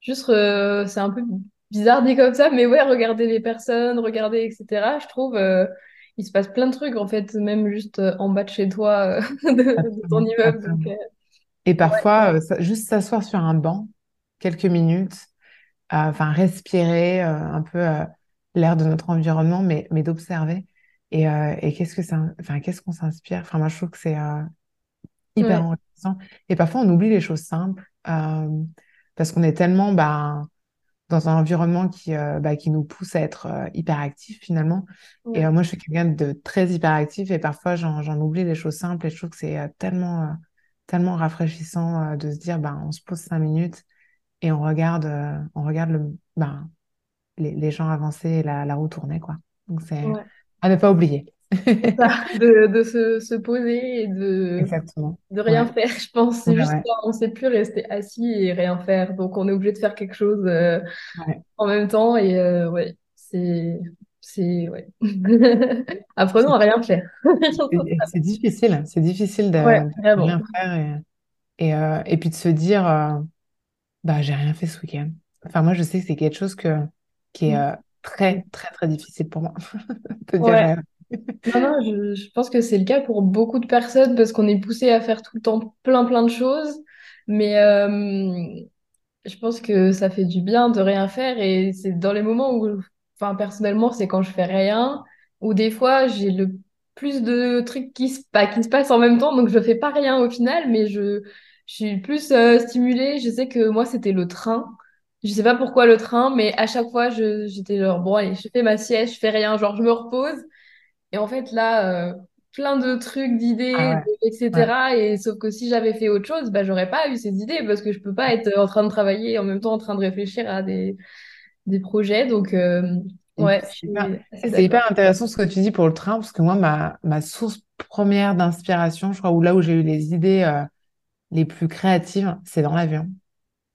juste, euh, c'est un peu bizarre dit comme ça, mais ouais, regarder les personnes, regarder, etc. Je trouve, il se passe plein de trucs, en fait, même juste en bas de chez toi, de, de, ton immeuble. et parfois, juste s'asseoir sur un banc, quelques minutes enfin respirer euh, un peu euh, l'air de notre environnement, mais, mais d'observer. Et, euh, et qu'est-ce que ça, enfin, qu'est-ce qu'on s'inspire? Enfin, moi, je trouve que c'est hyper enrichissant. Et parfois, on oublie les choses simples parce qu'on est tellement bah, dans un environnement qui, bah, qui nous pousse à être hyper actif finalement. Et moi, je suis quelqu'un de très hyperactif et parfois, j'en oublie les choses simples et je trouve que c'est tellement, tellement rafraîchissant de se dire, bah, on se pose cinq minutes et on regarde, euh, on regarde le, ben, les, les, gens avancer et la, la roue tourner, quoi. Donc, c'est à ne pas oublier. de, de se, se, poser et de, Exactement. de rien faire, je pense. C'est juste on ne sait plus rester assis et rien faire. Donc, on est obligé de faire quelque chose euh, en même temps. Et euh, ouais, c'est. C'est. Ouais. Apprenons à rien faire. c'est difficile. C'est difficile de, de rien faire. Et, et, et, puis de se dire bah, j'ai rien fait ce week-end. Enfin, moi, je sais que c'est quelque chose que, qui est mm. euh, très, très, très difficile pour moi. de dire non, je, pense que c'est le cas pour beaucoup de personnes parce qu'on est poussé à faire tout le temps plein, plein de choses. Mais euh, je pense que ça fait du bien de rien faire et c'est dans les moments où, enfin, personnellement, c'est quand je fais rien ou des fois, j'ai le plus de trucs qui se, pas, qui se passent en même temps, donc je fais pas rien au final, mais je, suis plus euh, stimulée. Je sais que moi, c'était le train. Je sais pas pourquoi le train, mais à chaque fois, j'étais genre, bon, allez, je fais ma sieste, je fais rien, genre, je me repose. Et en fait, là, euh, plein de trucs, d'idées, ah etc. Et sauf que si j'avais fait autre chose, bah, j'aurais pas eu ces idées parce que je peux pas être en train de travailler et en même temps en train de réfléchir à des, des projets. Donc, euh, ouais, c'est hyper, intéressant ce que tu dis pour le train parce que moi, ma, ma source première d'inspiration, je crois, ou là où j'ai eu les idées les plus créatives, c'est dans l'avion.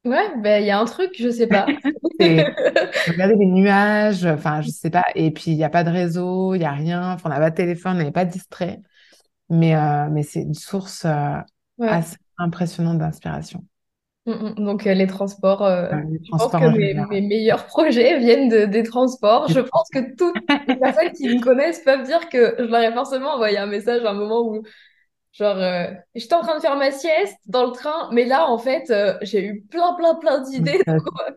Ouais, ben il y a un truc, je sais pas. regarder les nuages, enfin je sais pas, et puis il n'y a pas de réseau, il n'y a rien, enfin, on n'a pas de téléphone, on n'est pas distrait, mais, euh, mais c'est une source euh, assez impressionnante d'inspiration. Mm, mm. Donc euh, les transports, je pense que mes, mes, meilleurs projets viennent de, des transports. Je pense que toutes les personnes qui me connaissent peuvent dire que je leur ai forcément envoyé un message à un moment où Genre, euh, j'étais en train de faire ma sieste dans le train, mais là, en fait, euh, j'ai eu plein, plein, plein d'idées.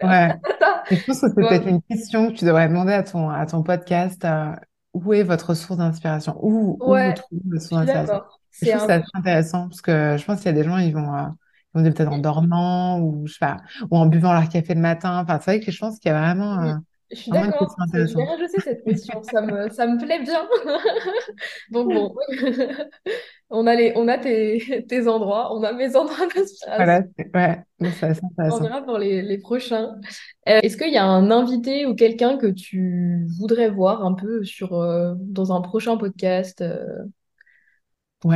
Ouais. je pense que c'est peut-être une question que tu devrais demander à ton, à ton podcast. Euh, où est votre source d'inspiration? Où, où vous trouvez votre source d'inspiration? Je trouve ça intéressant parce que je pense qu'il y a des gens, ils vont, ils vont dire peut-être en dormant ou, je sais pas, ou en buvant leur café le matin. Enfin, c'est vrai que je pense qu'il y a vraiment. Je suis d'accord, je rajouter cette question, ça me, ça me plaît bien. Donc bon, on a, les, on a tes, tes endroits, on a mes endroits d'inspiration. Voilà, ouais, ça, On verra pour les, les prochains. Euh, est-ce qu'il y a un invité ou quelqu'un que tu voudrais voir un peu sur, euh, dans un prochain podcast euh?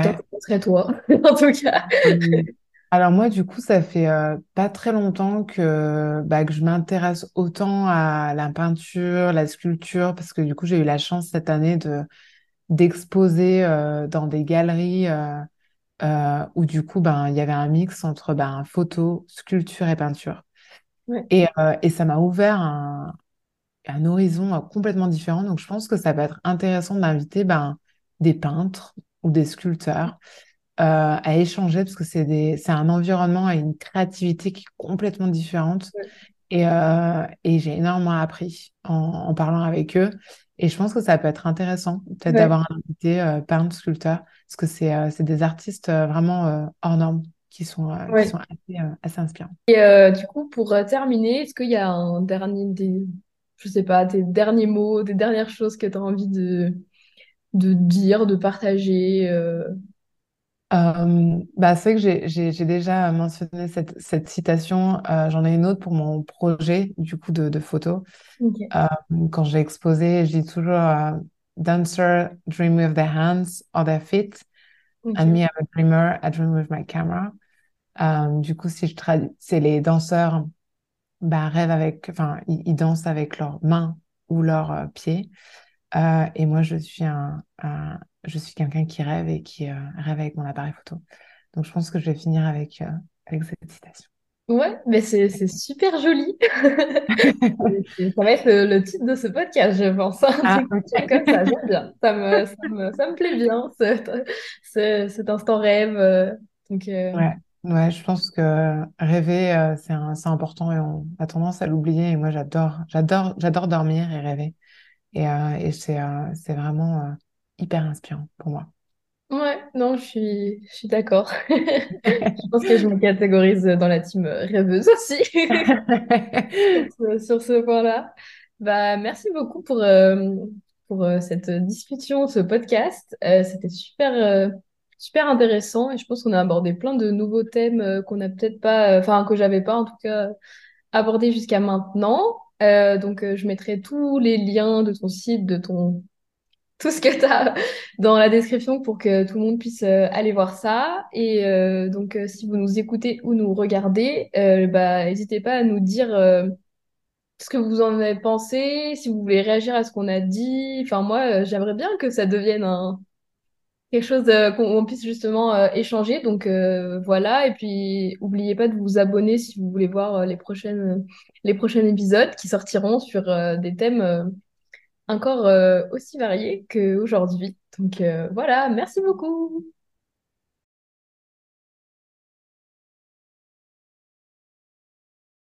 Toi, Ouais. serait toi, en tout cas? Alors moi, du coup, ça fait euh, pas très longtemps que, bah, que je m'intéresse autant à la peinture, la sculpture, parce que du coup, j'ai eu la chance cette année de d'exposer euh, dans des galeries euh, où du coup, ben, il y avait un mix entre ben, photo, sculpture et peinture. Ouais, Et, et ça m'a ouvert un, un horizon complètement différent. Donc, je pense que ça va être intéressant d'inviter ben, des peintres ou des sculpteurs euh, à échanger parce que c'est des, c'est un environnement et une créativité qui est complètement différente. ouais, Et, euh, et j'ai énormément appris en, en parlant avec eux. Et je pense que ça peut être intéressant, peut-être ouais. d'avoir un invité euh, peintre, sculpteur, parce que c'est euh, c'est des artistes vraiment hors normes qui sont, qui sont assez, assez inspirants. Et du coup, pour terminer, est-ce qu'il y a un dernier, des, je sais pas, des derniers mots, des dernières choses que tu as envie de, de dire, de partager euh, bah, c'est vrai que j'ai déjà mentionné cette, cette citation. Euh, j'en ai une autre pour mon projet du coup de, de photo. Euh, quand j'ai exposé, je dis toujours euh, Dancer dream with their hands or their feet, and me, I'm a dreamer, I dream with my camera. Du coup, si je traduis, c'est les danseurs bah, rêvent avec, enfin, ils, ils dansent avec leurs mains ou leurs pieds. Euh, et moi, je suis un, un- je suis quelqu'un qui rêve et qui euh, rêve avec mon appareil photo. Donc, je pense que je vais finir avec, euh, avec cette citation. Ouais, mais c'est super joli. Ça va être le, le titre de ce podcast, je pense. Un Ah, comme ça, ok. j'aime bien. Ça me, ça me, ça me plaît bien, ce- ce- cet instant rêve. Donc, Ouais, ouais, je pense que rêver, euh, c'est important et on a tendance à l'oublier. Et moi, j'adore, j'adore, j'adore dormir et rêver. Et, euh, et c'est euh, c'est vraiment euh, hyper inspirant pour moi. ouais, non, je suis, je suis d'accord. Je pense que je me catégorise dans la team rêveuse aussi. sur ce, point-là. Bah, merci beaucoup pour, euh, pour euh, cette discussion, ce podcast. Euh, c'était super, super intéressant et je pense qu'on a abordé plein de nouveaux thèmes qu'on n'a peut-être pas, enfin, que j'avais pas en tout cas abordé jusqu'à maintenant. Euh, donc, euh, je mettrai tous les liens de ton site, de ton, tout ce que tu as dans la description pour que tout le monde puisse euh, aller voir ça. Et euh, donc, euh, si vous nous écoutez ou nous regardez, bah, n'hésitez pas à nous dire ce que vous en avez pensé, si vous voulez réagir à ce qu'on a dit. Enfin, moi, j'aimerais bien que ça devienne un, quelque chose euh, qu'on on puisse justement euh, échanger. Donc, euh, voilà. Et puis, n'oubliez pas de vous abonner si vous voulez voir les prochaines, les prochains épisodes qui sortiront sur des thèmes encore aussi variés qu'aujourd'hui. Donc, voilà. Merci beaucoup.